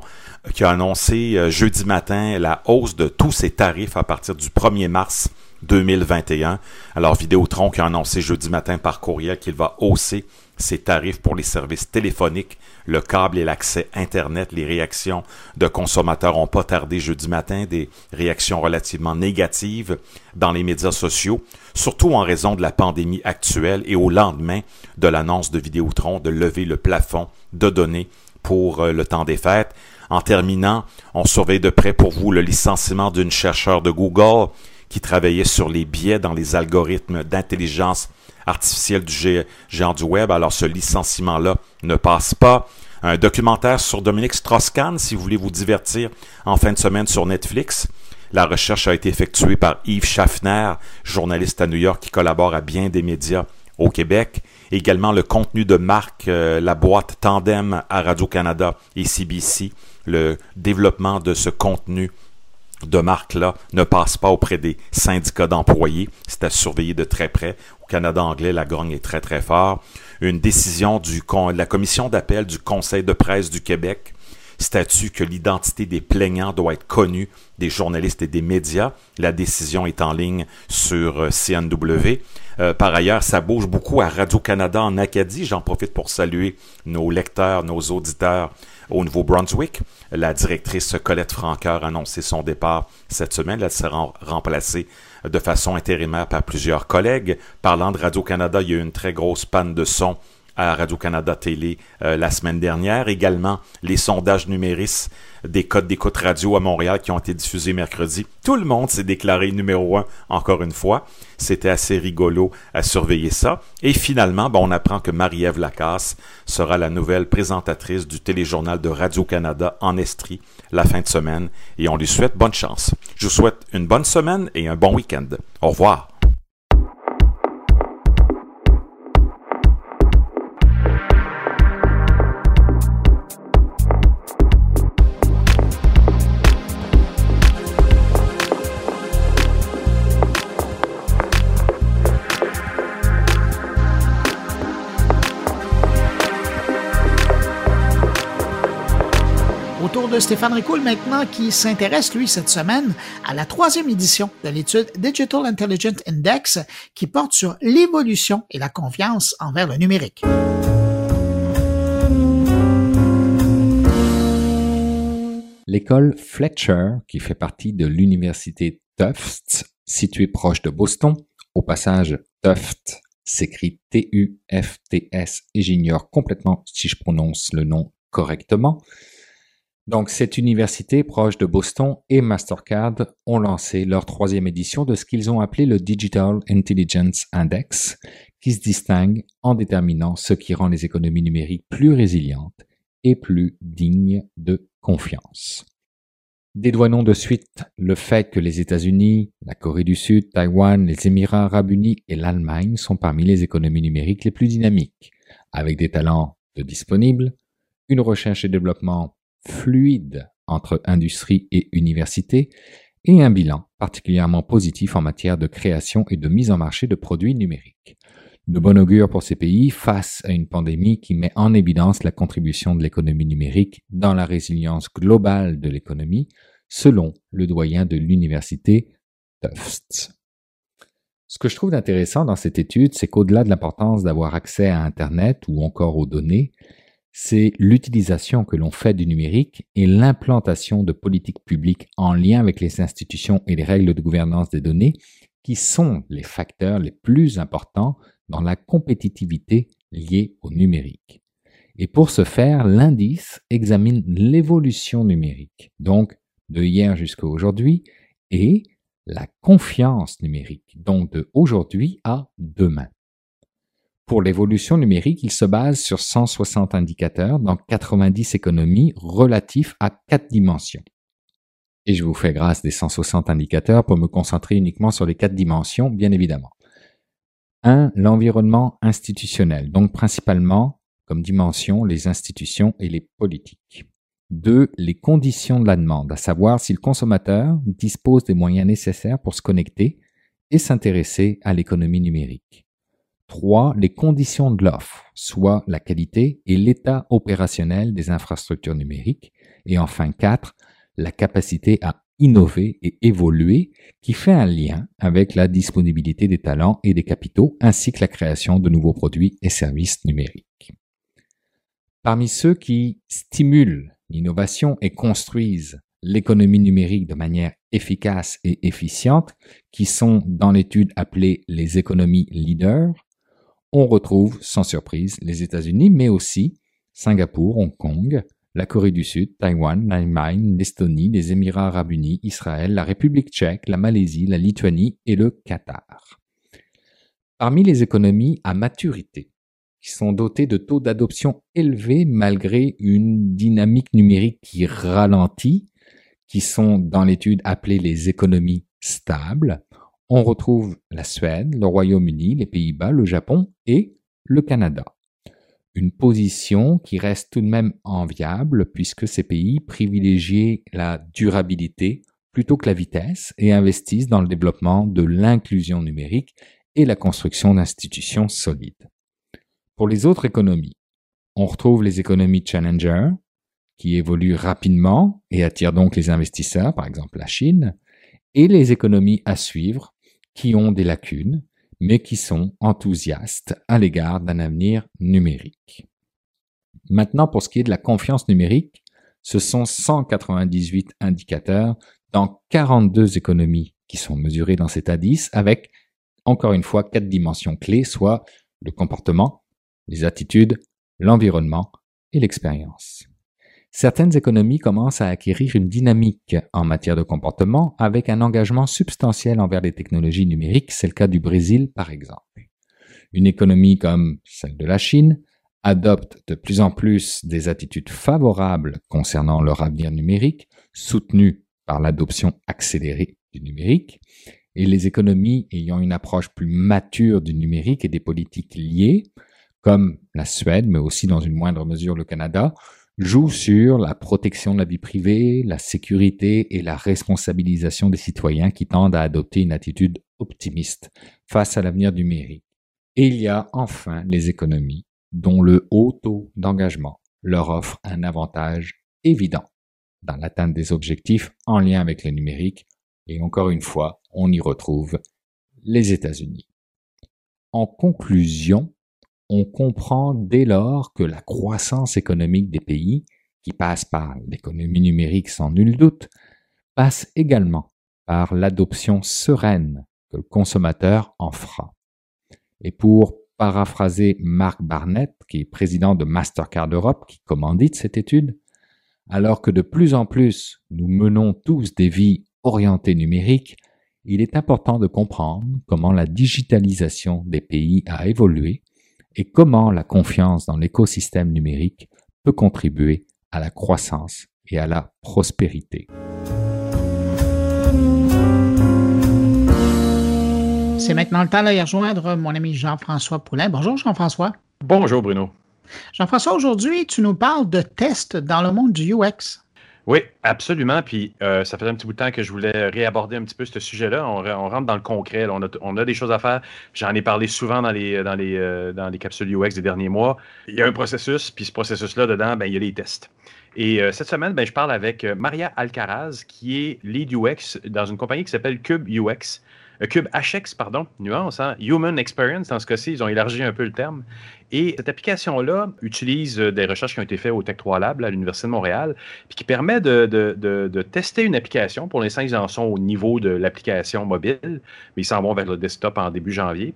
qui a annoncé jeudi matin la hausse de tous ses tarifs à partir du 1er mars 2021. Alors, Vidéotron qui a annoncé jeudi matin par courriel qu'il va hausser ses tarifs pour les services téléphoniques, le câble et l'accès Internet. Les réactions de consommateurs ont pas tardé jeudi matin, des réactions relativement négatives dans les médias sociaux, surtout en raison de la pandémie actuelle et au lendemain de l'annonce de Vidéotron de lever le plafond de données pour euh, le temps des fêtes. En terminant, on surveille de près pour vous le licenciement d'une chercheure de Google qui travaillait sur les biais dans les algorithmes d'intelligence artificielle du géant du web. Alors ce licenciement-là ne passe pas. Un documentaire sur Dominique Strauss-Kahn, si vous voulez vous divertir en fin de semaine sur Netflix. La recherche a été effectuée par Yves Schaffner, journaliste à New York qui collabore à bien des médias au Québec. Également le contenu de marque, euh, la boîte Tandem à Radio-Canada et CBC, le développement de ce contenu de marque-là ne passe pas auprès des syndicats d'employés. C'est à surveiller de très près. Au Canada anglais, la grogne est très très fort. Une décision de la commission d'appel du Conseil de presse du Québec statue que l'identité des plaignants doit être connue des journalistes et des médias. La décision est en ligne sur euh, CNW. Euh, par ailleurs, ça bouge beaucoup à Radio-Canada en Acadie. J'en profite pour saluer nos lecteurs, nos auditeurs au Nouveau-Brunswick. La directrice Colette Franqueur a annoncé son départ cette semaine. Elle sera remplacée de façon intérimaire par plusieurs collègues. Parlant de Radio-Canada, il y a eu une très grosse panne de son à Radio-Canada Télé euh, la semaine dernière. Également, les sondages numéristes des codes d'écoute radio à Montréal qui ont été diffusés mercredi. Tout le monde s'est déclaré numéro un encore une fois. C'était assez rigolo à surveiller ça. Et finalement, on apprend que Marie-Ève Lacasse sera la nouvelle présentatrice du téléjournal de Radio-Canada en Estrie la fin de semaine et on lui souhaite bonne chance. Je vous souhaite une bonne semaine et un bon week-end. Au revoir. Stéphane Ricoul maintenant qui s'intéresse, lui, cette semaine à la troisième édition de l'étude Digital Intelligence Index qui porte sur l'évolution et la confiance envers le numérique. L'école Fletcher, qui fait partie de l'université Tufts, située proche de Boston, au passage Tufts s'écrit T-U-F-T-S et j'ignore complètement si je prononce le nom correctement, Donc, cette université proche de Boston et Mastercard ont lancé leur troisième édition de ce qu'ils ont appelé le Digital Intelligence Index, qui se distingue en déterminant ce qui rend les économies numériques plus résilientes et plus dignes de confiance. Dédouanons de suite le fait que les États-Unis, la Corée du Sud, Taïwan, les Émirats arabes unis et l'Allemagne sont parmi les économies numériques les plus dynamiques, avec des talents de disponibles, une recherche et développement fluide entre industrie et université et un bilan particulièrement positif en matière de création et de mise en marché de produits numériques. De bon augure pour ces pays face à une pandémie qui met en évidence la contribution de l'économie numérique dans la résilience globale de l'économie, selon le doyen de l'université Tufts. Ce que je trouve intéressant dans cette étude, c'est qu'au-delà de l'importance d'avoir accès à Internet ou encore aux données, c'est l'utilisation que l'on fait du numérique et l'implantation de politiques publiques en lien avec les institutions et les règles de gouvernance des données qui sont les facteurs les plus importants dans la compétitivité liée au numérique. Et pour ce faire, l'indice examine l'évolution numérique, donc de hier jusqu'à aujourd'hui, et la confiance numérique, donc de aujourd'hui à demain. Pour l'évolution numérique, il se base sur 160 indicateurs dans 90 économies relatifs à quatre dimensions. Et je vous fais grâce des 160 indicateurs pour me concentrer uniquement sur les quatre dimensions, bien évidemment. 1. L'environnement institutionnel, donc principalement comme dimension les institutions et les politiques. 2. Les conditions de la demande, à savoir si le consommateur dispose des moyens nécessaires pour se connecter et s'intéresser à l'économie numérique. 3. Les conditions de l'offre, soit la qualité et l'état opérationnel des infrastructures numériques. Et enfin 4. La capacité à innover et évoluer qui fait un lien avec la disponibilité des talents et des capitaux ainsi que la création de nouveaux produits et services numériques. Parmi ceux qui stimulent l'innovation et construisent l'économie numérique de manière efficace et efficiente, qui sont dans l'étude appelées les économies leaders, on retrouve sans surprise les États-Unis, mais aussi Singapour, Hong Kong, la Corée du Sud, Taïwan, l'Allemagne, l'Estonie, les Émirats arabes unis, Israël, la République tchèque, la Malaisie, la Lituanie et le Qatar. Parmi les économies à maturité, qui sont dotées de taux d'adoption élevés malgré une dynamique numérique qui ralentit, qui sont dans l'étude appelées les économies stables, on retrouve la Suède, le Royaume-Uni, les Pays-Bas, le Japon et le Canada. Une position qui reste tout de même enviable puisque ces pays privilégient la durabilité plutôt que la vitesse et investissent dans le développement de l'inclusion numérique et la construction d'institutions solides. Pour les autres économies, on retrouve les économies challenger qui évoluent rapidement et attirent donc les investisseurs, par exemple la Chine, et les économies à suivre qui ont des lacunes, mais qui sont enthousiastes à l'égard d'un avenir numérique. Maintenant, pour ce qui est de la confiance numérique, ce sont 198 indicateurs dans 42 économies qui sont mesurées dans cet indice avec, encore une fois, quatre dimensions clés, soit le comportement, les attitudes, l'environnement et l'expérience. Certaines économies commencent à acquérir une dynamique en matière de comportement avec un engagement substantiel envers les technologies numériques, c'est le cas du Brésil par exemple. Une économie comme celle de la Chine adopte de plus en plus des attitudes favorables concernant leur avenir numérique, soutenues par l'adoption accélérée du numérique, et les économies ayant une approche plus mature du numérique et des politiques liées, comme la Suède, mais aussi dans une moindre mesure le Canada, joue sur la protection de la vie privée, la sécurité et la responsabilisation des citoyens qui tendent à adopter une attitude optimiste face à l'avenir du numérique. Et il y a enfin les économies dont le haut taux d'engagement leur offre un avantage évident dans l'atteinte des objectifs en lien avec le numérique. Et encore une fois, on y retrouve les États-Unis. En conclusion, on comprend dès lors que la croissance économique des pays, qui passe par l'économie numérique sans nul doute, passe également par l'adoption sereine que le consommateur en fera. Et pour paraphraser Mark Barnett, qui est président de Mastercard Europe, qui commandite cette étude, Alors que de plus en plus nous menons tous des vies orientées numériques, il est important de comprendre comment la digitalisation des pays a évolué et comment la confiance dans l'écosystème numérique peut contribuer à la croissance et à la prospérité. C'est maintenant le temps de rejoindre mon ami Jean-François Poulain. Bonjour Jean-François. Bonjour Bruno. Jean-François, aujourd'hui, tu nous parles de tests dans le monde du UX. Oui, absolument. Puis euh, ça faisait un petit bout de temps que je voulais réaborder un petit peu ce sujet-là. On, rentre dans le concret. On, a, des choses à faire. J'en ai parlé souvent dans les, dans, les, euh, capsules UX des derniers mois. Il y a un processus, puis ce processus-là, dedans, ben, il y a les tests. Et euh, cette semaine, ben, je parle avec Maria Alcaraz, qui est lead UX dans une compagnie qui s'appelle Cube UX. Cube HX, pardon, nuance, hein, Human Experience, dans ce cas-ci, ils ont élargi un peu le terme. Et cette application-là utilise euh, des recherches qui ont été faites au Tech 3 Lab à l'Université de Montréal, puis qui permet de, tester une application. Pour l'instant, ils en sont au niveau de l'application mobile, mais ils s'en vont vers le desktop en début janvier.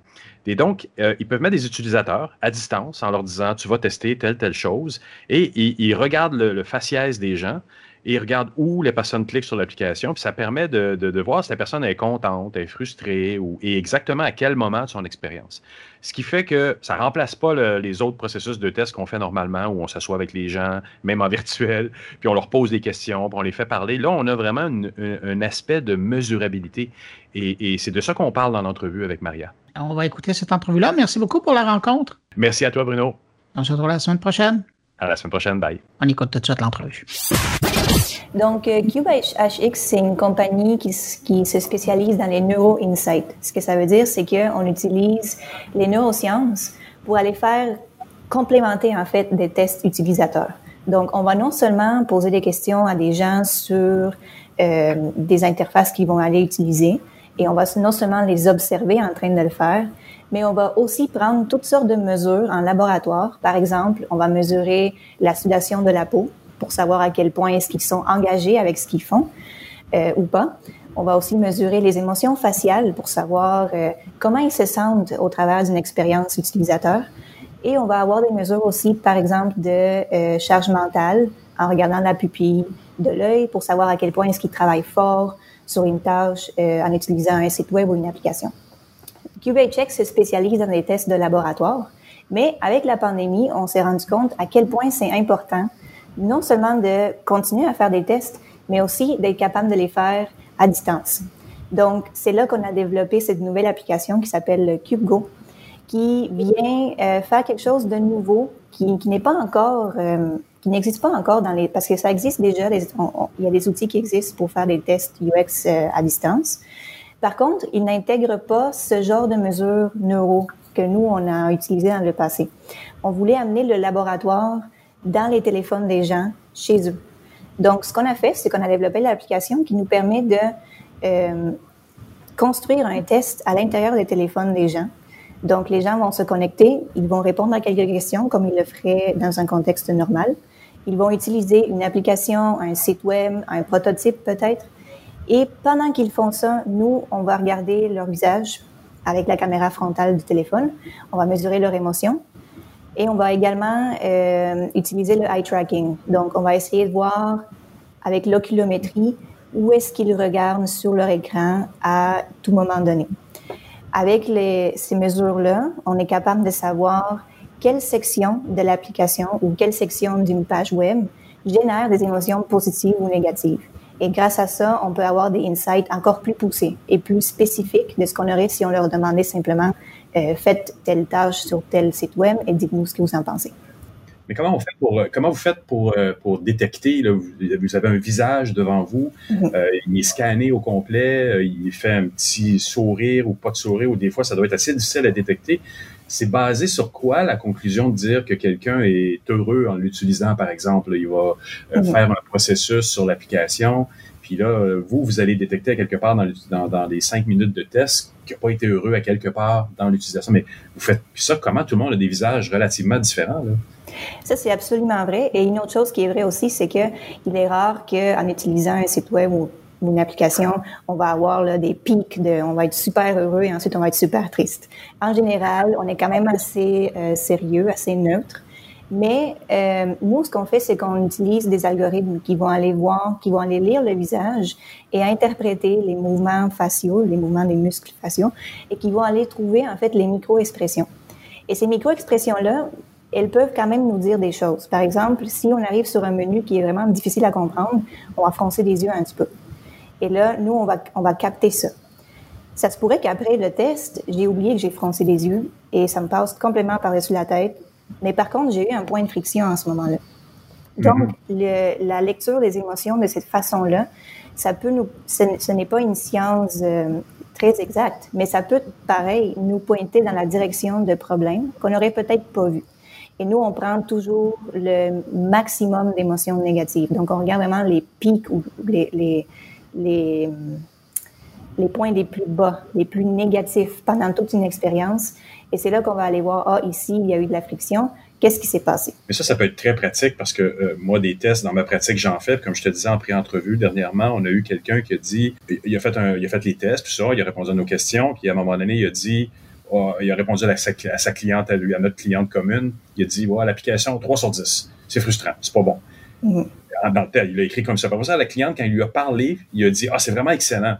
Et donc, euh, ils peuvent mettre des utilisateurs à distance en leur disant tu vas tester telle, telle chose, et ils, regardent le, le faciès des gens et il regarde où les personnes cliquent sur l'application, puis ça permet de, de, voir si la personne est contente, est frustrée, ou, et exactement à quel moment de son expérience. Ce qui fait que ça ne remplace pas les autres processus de test qu'on fait normalement, où on s'assoit avec les gens, même en *laughs* virtuel, puis on leur pose des questions, puis on les fait parler. Là, on a vraiment un aspect de mesurabilité, et, et c'est de ça qu'on parle dans l'entrevue avec Maria. On va écouter cette entrevue-là. Merci beaucoup pour la rencontre. Merci à toi, Bruno. On se retrouve la semaine prochaine. À la semaine prochaine. Bye. On écoute tout de suite l'entrevue. Donc, euh, CubeHX, c'est une compagnie qui, qui, se spécialise dans les neuro-insights. Ce que ça veut dire, c'est qu'on utilise les neurosciences pour aller faire complémenter, en fait, des tests utilisateurs. Donc, on va non seulement poser des questions à des gens sur euh, des interfaces qu'ils vont aller utiliser, et on va non seulement les observer en train de le faire, mais on va aussi prendre toutes sortes de mesures en laboratoire. Par exemple, on va mesurer la sudation de la peau pour savoir à quel point est-ce qu'ils sont engagés avec ce qu'ils font euh, ou pas. On va aussi mesurer les émotions faciales pour savoir euh, comment ils se sentent au travers d'une expérience utilisateur. Et on va avoir des mesures aussi, par exemple, de euh, charge mentale en regardant la pupille de l'œil pour savoir à quel point est-ce qu'ils travaillent fort sur une tâche en utilisant un site web ou une application. QBHX se spécialise dans les tests de laboratoire, mais avec la pandémie, on s'est rendu compte à quel point c'est important non seulement de continuer à faire des tests, mais aussi d'être capable de les faire à distance. Donc, c'est là qu'on a développé cette nouvelle application qui s'appelle CubeGo, qui vient euh, faire quelque chose de nouveau, qui, n'est pas encore, euh, qui n'existe pas encore dans les, parce que ça existe déjà, il y a des outils qui existent pour faire des tests UX euh, à distance, par contre, il n'intègre pas ce genre de mesures neuro que nous, on a utilisé dans le passé. On voulait amener le laboratoire dans les téléphones des gens chez eux. Donc, ce qu'on a fait, c'est qu'on a développé l'application qui nous permet de euh, construire un test à l'intérieur des téléphones des gens. Donc, les gens vont se connecter, ils vont répondre à quelques questions comme ils le feraient dans un contexte normal. Ils vont utiliser une application, un site web, un prototype peut-être, et pendant qu'ils font ça, nous, on va regarder leur visage avec la caméra frontale du téléphone. On va mesurer leur émotion. Et on va également euh, utiliser le eye tracking. Donc, on va essayer de voir avec l'oculométrie où est-ce qu'ils regardent sur leur écran à tout moment donné. Avec ces mesures-là, on est capable de savoir quelle section de l'application ou quelle section d'une page web génère des émotions positives ou négatives. Et grâce à ça, on peut avoir des insights encore plus poussés et plus spécifiques de ce qu'on aurait si on leur demandait simplement euh, faites telle tâche sur tel site web et dites-nous ce que vous en pensez. Mais comment, on fait pour, comment vous faites pour, euh, pour détecter, là, vous, avez un visage devant vous, euh, il est scanné au complet, euh, il fait un petit sourire ou pas de sourire, ou des fois ça doit être assez difficile à détecter. C'est basé sur quoi la conclusion de dire que quelqu'un est heureux en l'utilisant, par exemple? il va mm-hmm. faire un processus sur l'application, puis là, vous, vous allez détecter quelque part dans, les cinq minutes de test qu'il n'a pas été heureux à quelque part dans l'utilisation. Mais vous faites ça comment? Tout le monde a des visages relativement différents? Ça, c'est absolument vrai. Et une autre chose qui est vraie aussi, c'est que il est rare qu'en utilisant un site web ou une application, on va avoir des pics de, on va être super heureux et ensuite on va être super triste. En général, on est quand même assez euh, sérieux, assez neutre. Mais euh, nous, ce qu'on fait, c'est qu'on utilise des algorithmes qui vont aller voir, qui vont aller lire le visage et interpréter les mouvements faciaux, les mouvements des muscles faciaux, et qui vont aller trouver en fait les micro-expressions. Et ces micro-expressions-là, elles peuvent quand même nous dire des choses. Par exemple, si on arrive sur un menu qui est vraiment difficile à comprendre, on va froncer les yeux un petit peu. Et là, nous, on va, on va capter ça. Ça se pourrait qu'après le test, j'ai oublié que j'ai froncé les yeux et ça me passe complètement par-dessus la tête mais par contre, j'ai eu un point de friction en ce moment-là. Donc, mhm. la lecture des émotions de cette façon-là, ça peut nous, ce, n'est pas une science euh, très exacte, mais ça peut, pareil, nous pointer dans la direction de problèmes qu'on n'aurait peut-être pas vus. Et nous, on prend toujours le maximum d'émotions négatives. Donc, on regarde vraiment les pics ou les, les, les, les points les plus bas, les plus négatifs pendant toute une expérience. Et c'est là qu'on va aller voir, ah, ici, il y a eu de la friction. Qu'est-ce qui s'est passé? Mais ça, ça peut être très pratique parce que euh, moi, des tests, dans ma pratique, j'en fais. Comme je te disais en pré-entrevue dernièrement, on a eu quelqu'un qui a dit, il a fait, un, il a fait les tests, puis ça, il a répondu à nos questions, puis à un moment donné, il a dit, oh, il a répondu à, sa, à, sa, cliente, à lui, à notre cliente commune, il a dit, ouais, l'application 3 sur 10. C'est frustrant, c'est pas bon. Mm-hmm. Dans le il a écrit comme ça. Par ça, la cliente, quand il lui a parlé, il a dit, ah, c'est vraiment excellent.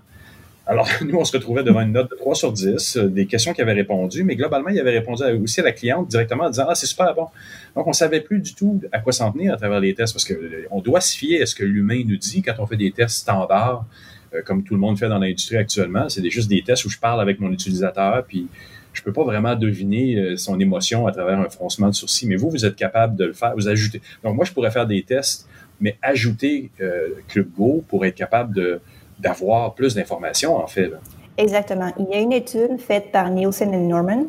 Alors, *laughs* nous, on se retrouvait devant une note de 3 sur 10, euh, des questions qu'il avait répondu, mais globalement, il avait répondu aussi à la cliente directement en disant Ah, c'est super bon. Donc, on ne savait plus du tout à quoi s'en tenir à travers les tests parce qu'on euh, doit se fier à ce que l'humain nous dit quand on fait des tests standards, euh, comme tout le monde fait dans l'industrie actuellement. C'est juste des tests où je parle avec mon utilisateur, puis je peux pas vraiment deviner son émotion à travers un froncement de sourcil, mais vous, vous êtes capable de le faire, vous ajoutez. Donc, moi, je pourrais faire des tests, mais ajouter Club Go pour être capable de d'avoir plus d'informations, en fait. Exactement. Il y a une étude faite par Nielsen et Norman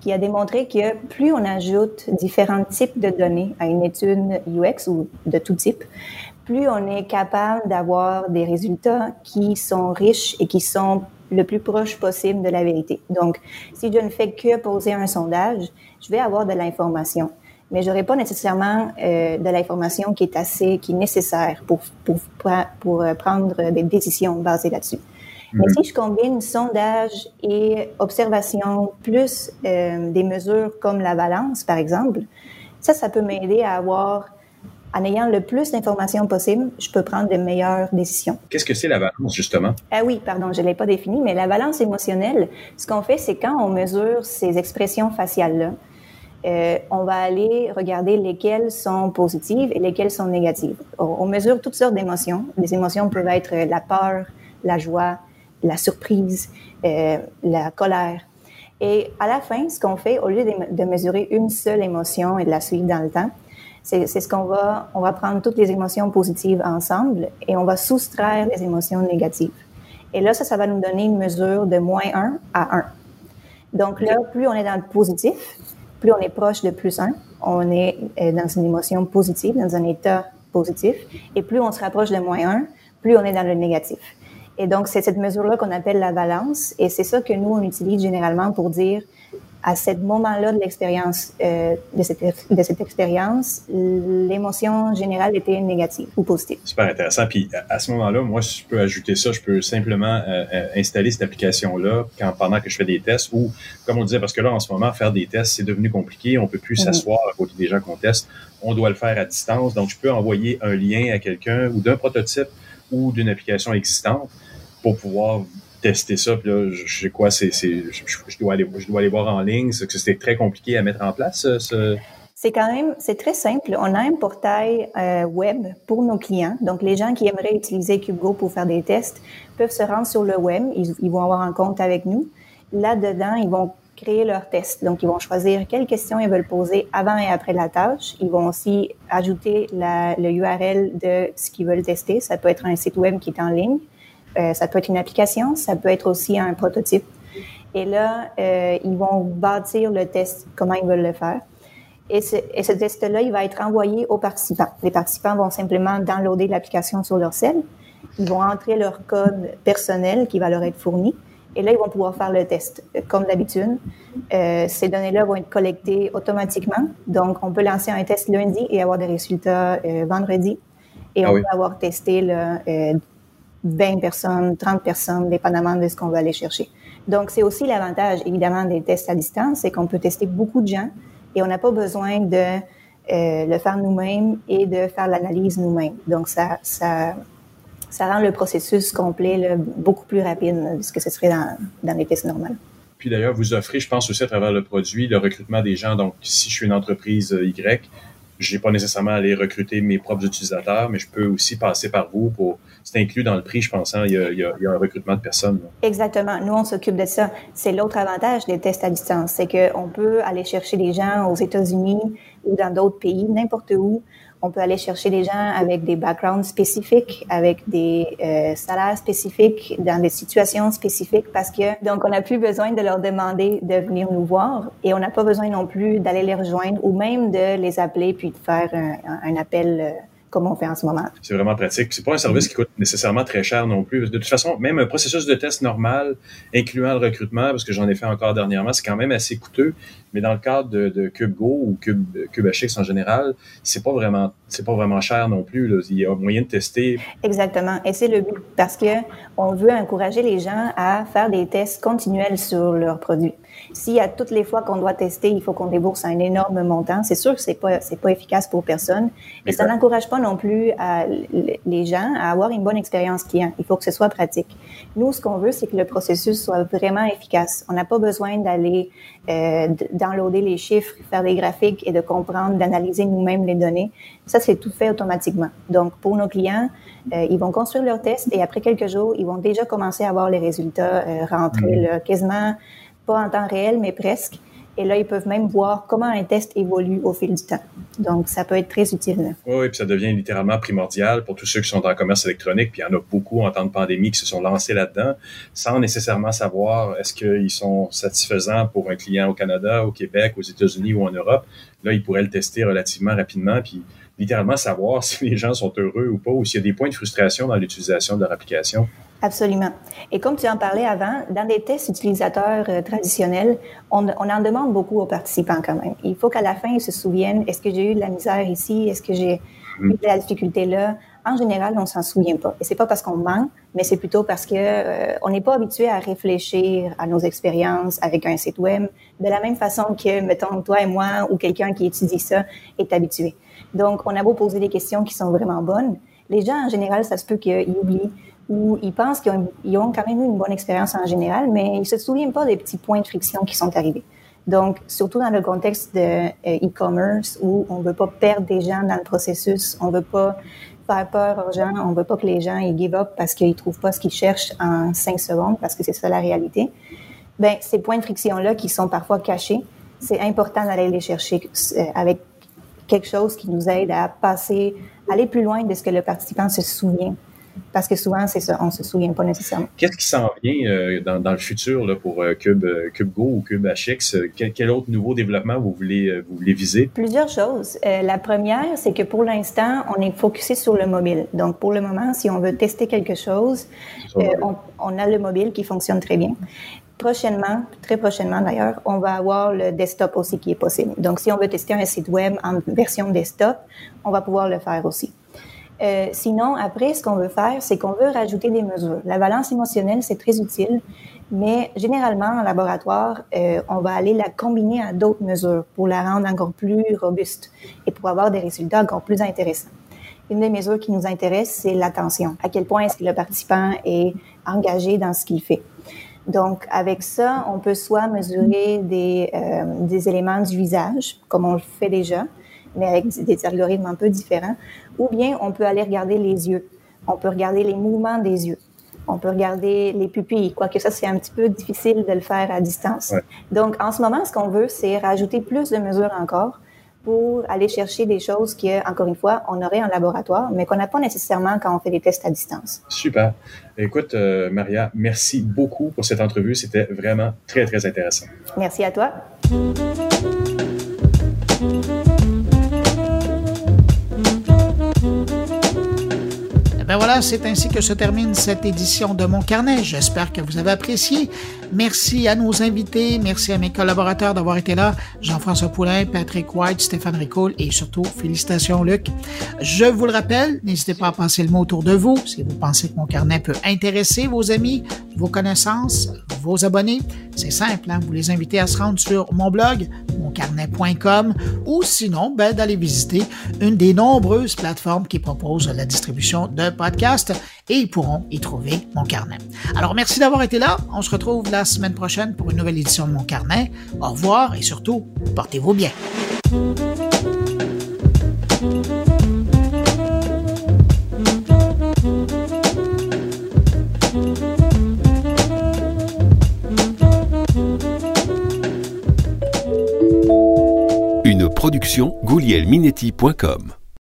qui a démontré que plus on ajoute différents types de données à une étude UX ou de tout type, plus on est capable d'avoir des résultats qui sont riches et qui sont le plus proche possible de la vérité. Donc, si je ne fais que poser un sondage, je vais avoir de l'information mais j'aurais pas nécessairement euh, de l'information qui est assez, qui est nécessaire pour, pour, pour, euh, prendre des décisions basées là-dessus. Mais mhm. si je combine sondage et observation plus euh, des mesures comme la balance, par exemple, ça, ça peut m'aider à avoir, en ayant le plus d'informations possible, je peux prendre de meilleures décisions. Qu'est-ce que c'est la balance, justement? Ah oui, pardon, je ne l'ai pas défini, mais la balance émotionnelle, ce qu'on fait, c'est quand on mesure ces expressions faciales-là, euh, on va aller regarder lesquelles sont positives et lesquelles sont négatives. On, mesure toutes sortes d'émotions. Les émotions peuvent être la peur, la joie, la surprise, euh, la colère. Et à la fin, ce qu'on fait, au lieu de, mesurer une seule émotion et de la suivre dans le temps, c'est ce qu'on va, on va prendre toutes les émotions positives ensemble et on va soustraire les émotions négatives. Et là, ça, ça va nous donner une mesure de moins 1 à 1. Donc là, plus on est dans le positif, plus on est proche de plus 1, on est euh, dans une émotion positive, dans un état positif, et plus on se rapproche de moins 1, plus on est dans le négatif. Et donc, c'est cette mesure-là qu'on appelle la balance, et c'est ça que nous, on utilise généralement pour dire à ce moment-là de l'expérience, euh, de, cette, de cette expérience, l'émotion générale était négative ou positive. Super intéressant. Puis à, ce moment-là, moi, je peux ajouter ça, je peux simplement euh, euh, installer cette application-là quand, pendant que je fais des tests ou, comme on disait, parce que là, en ce moment, faire des tests, c'est devenu compliqué. On peut plus mhm. s'asseoir à côté des gens qu'on teste. On doit le faire à distance. Donc, je peux envoyer un lien à quelqu'un ou d'un prototype ou d'une application existante pour pouvoir tester ça. Puis là, je sais quoi, c'est, je, dois aller, je dois aller voir en ligne. C'est que c'était très compliqué à mettre en place. Ce... C'est quand même, c'est très simple. On a un portail euh, web pour nos clients. Donc, les gens qui aimeraient utiliser CubeGo pour faire des tests peuvent se rendre sur le web. Ils, vont avoir un compte avec nous. Là-dedans, ils vont créer leur test. Donc, ils vont choisir quelles questions ils veulent poser avant et après la tâche. Ils vont aussi ajouter la, le URL de ce qu'ils veulent tester. Ça peut être un site web qui est en ligne. Euh, ça peut être une application, ça peut être aussi un prototype. Et là, euh, ils vont bâtir le test, comment ils veulent le faire. Et ce, et ce test-là, il va être envoyé aux participants. Les participants vont simplement downloader l'application sur leur cell. Ils vont entrer leur code personnel qui va leur être fourni. Et là, ils vont pouvoir faire le test. Comme d'habitude, euh, ces données-là vont être collectées automatiquement. Donc, on peut lancer un test lundi et avoir des résultats euh, vendredi. Et ah on peut avoir testé là, euh, 20 personnes, 30 personnes, dépendamment de ce qu'on veut aller chercher. Donc, c'est aussi l'avantage, évidemment, des tests à distance, c'est qu'on peut tester beaucoup de gens et on n'a pas besoin de euh, le faire nous-mêmes et de faire l'analyse nous-mêmes. Donc, ça, ça, ça rend le processus complet beaucoup plus rapide de ce que ce serait dans, dans les tests normales. Puis d'ailleurs, vous offrez, je pense aussi à travers le produit, le recrutement des gens. Donc, si je suis une entreprise Y, je n'ai pas nécessairement à aller recruter mes propres utilisateurs, mais je peux aussi passer par vous pour. C'est inclus dans le prix, je pense. Hein? Il, y a, un recrutement de personnes. Exactement. Nous, on s'occupe de ça. C'est l'autre avantage des tests à distance, c'est qu'on peut aller chercher des gens aux États-Unis ou dans d'autres pays, n'importe où, on peut aller chercher des gens avec des backgrounds spécifiques, avec des euh, salaires spécifiques, dans des situations spécifiques, parce que donc on n'a plus besoin de leur demander de venir nous voir et on n'a pas besoin non plus d'aller les rejoindre ou même de les appeler puis de faire un, appel euh, comme on fait en ce moment. C'est vraiment pratique. C'est pas un service qui coûte nécessairement très cher non plus. De toute façon, même un processus de test normal, incluant le recrutement, parce que j'en ai fait encore dernièrement, c'est quand même assez coûteux. Mais dans le cadre de, de CubeGo ou Cube, CubeHX en général, c'est pas vraiment, c'est pas vraiment cher non plus. Il y a moyen de tester. Exactement. Et c'est le but parce que on veut encourager les gens à faire des tests continuels sur leurs produits. Si à toutes les fois qu'on doit tester, il faut qu'on débourse un énorme montant, c'est sûr que c'est pas c'est pas efficace pour personne. Et ça n'encourage pas non plus à, les gens à avoir une bonne expérience client. Il faut que ce soit pratique. Nous, ce qu'on veut, c'est que le processus soit vraiment efficace. On n'a pas besoin d'aller euh, downloader les chiffres, faire des graphiques et de comprendre, d'analyser nous-mêmes les données. Ça, c'est tout fait automatiquement. Donc, pour nos clients, euh, ils vont construire leur test et après quelques jours, ils vont déjà commencer à voir les résultats euh, rentrer mmh. là, quasiment pas en temps réel, mais presque. Et là, ils peuvent même voir comment un test évolue au fil du temps. Donc, ça peut être très utile. Oui, puis ça devient littéralement primordial pour tous ceux qui sont dans le commerce électronique. Puis il y en a beaucoup en temps de pandémie qui se sont lancés là-dedans sans nécessairement savoir est-ce qu'ils sont satisfaisants pour un client au Canada, au Québec, aux États-Unis ou en Europe. Là, ils pourraient le tester relativement rapidement. Puis littéralement savoir *laughs* si les gens sont heureux ou pas, ou s'il y a des points de frustration dans l'utilisation de leur application. Absolument. Et comme tu en parlais avant, dans des tests utilisateurs euh, traditionnels, on, on, en demande beaucoup aux participants quand même. Il faut qu'à la fin, ils se souviennent, est-ce que j'ai eu de la misère ici? Est-ce que j'ai eu de la difficulté là? En général, on s'en souvient pas. Et c'est pas parce qu'on ment, mais c'est plutôt parce que euh, on n'est pas habitué à réfléchir à nos expériences avec un site web de la même façon que, mettons, toi et moi ou quelqu'un qui étudie ça est habitué. Donc, on a beau poser des questions qui sont vraiment bonnes, les gens, en général, ça se peut qu'ils oublient où ils pensent qu'ils ont, quand même eu une bonne expérience en général, mais ils se souviennent pas des petits points de friction qui sont arrivés. Donc, surtout dans le contexte de euh, e-commerce où on veut pas perdre des gens dans le processus, on veut pas faire peur aux gens, on veut pas que les gens ils give up parce qu'ils trouvent pas ce qu'ils cherchent en cinq secondes, parce que c'est ça la réalité. Ben, ces points de friction-là qui sont parfois cachés, c'est important d'aller les chercher euh, avec quelque chose qui nous aide à passer, aller plus loin de ce que le participant se souvient parce que souvent, c'est ça, on ne se souvient pas nécessairement. Qu'est-ce qui s'en vient euh, dans, le futur là, pour euh, Cube, euh, CubeGo ou CubeHX? Quel, quel autre nouveau développement vous voulez, vous voulez viser? Plusieurs choses. la première, c'est que pour l'instant, on est focusé sur le mobile. Donc, pour le moment, si on veut tester quelque chose, on, on, a le mobile qui fonctionne très bien. Prochainement, très prochainement d'ailleurs, on va avoir le desktop aussi qui est possible. Donc, si on veut tester un site web en version desktop, on va pouvoir le faire aussi. Euh, sinon, après, ce qu'on veut faire, c'est qu'on veut rajouter des mesures. La balance émotionnelle, c'est très utile, mais généralement, en laboratoire, euh, on va aller la combiner à d'autres mesures pour la rendre encore plus robuste et pour avoir des résultats encore plus intéressants. Une des mesures qui nous intéresse, c'est l'attention. À quel point est-ce que le participant est engagé dans ce qu'il fait. Donc, avec ça, on peut soit mesurer des, euh, des éléments du visage, comme on le fait déjà, mais avec des algorithmes un peu différents, ou bien on peut aller regarder les yeux. On peut regarder les mouvements des yeux. On peut regarder les pupilles, quoique ça, c'est un petit peu difficile de le faire à distance. Donc, en ce moment, ce qu'on veut, c'est rajouter plus de mesures encore pour aller chercher des choses que, encore une fois, on aurait en laboratoire, mais qu'on n'a pas nécessairement quand on fait des tests à distance. Super. Écoute, euh, Maria, merci beaucoup pour cette entrevue. C'était vraiment très, très intéressant. Merci à toi. Ben voilà, c'est ainsi que se termine cette édition de Mon Carnet. J'espère que vous avez apprécié. Merci à nos invités, merci à mes collaborateurs d'avoir été là, Jean-François Poulain, Patrick White, Stéphane Ricoul et surtout félicitations Luc. Je vous le rappelle, n'hésitez pas à passer le mot autour de vous si vous pensez que Mon Carnet peut intéresser vos amis, vos connaissances, vos abonnés. C'est simple, hein? vous les invitez à se rendre sur mon blog, moncarnet.com ou sinon ben, d'aller visiter une des nombreuses plateformes qui proposent la distribution de podcasts et ils pourront y trouver mon carnet. Alors merci d'avoir été là. On se retrouve la semaine prochaine pour une nouvelle édition de mon carnet. Au revoir et surtout, portez-vous bien. Une production goulielminetti.com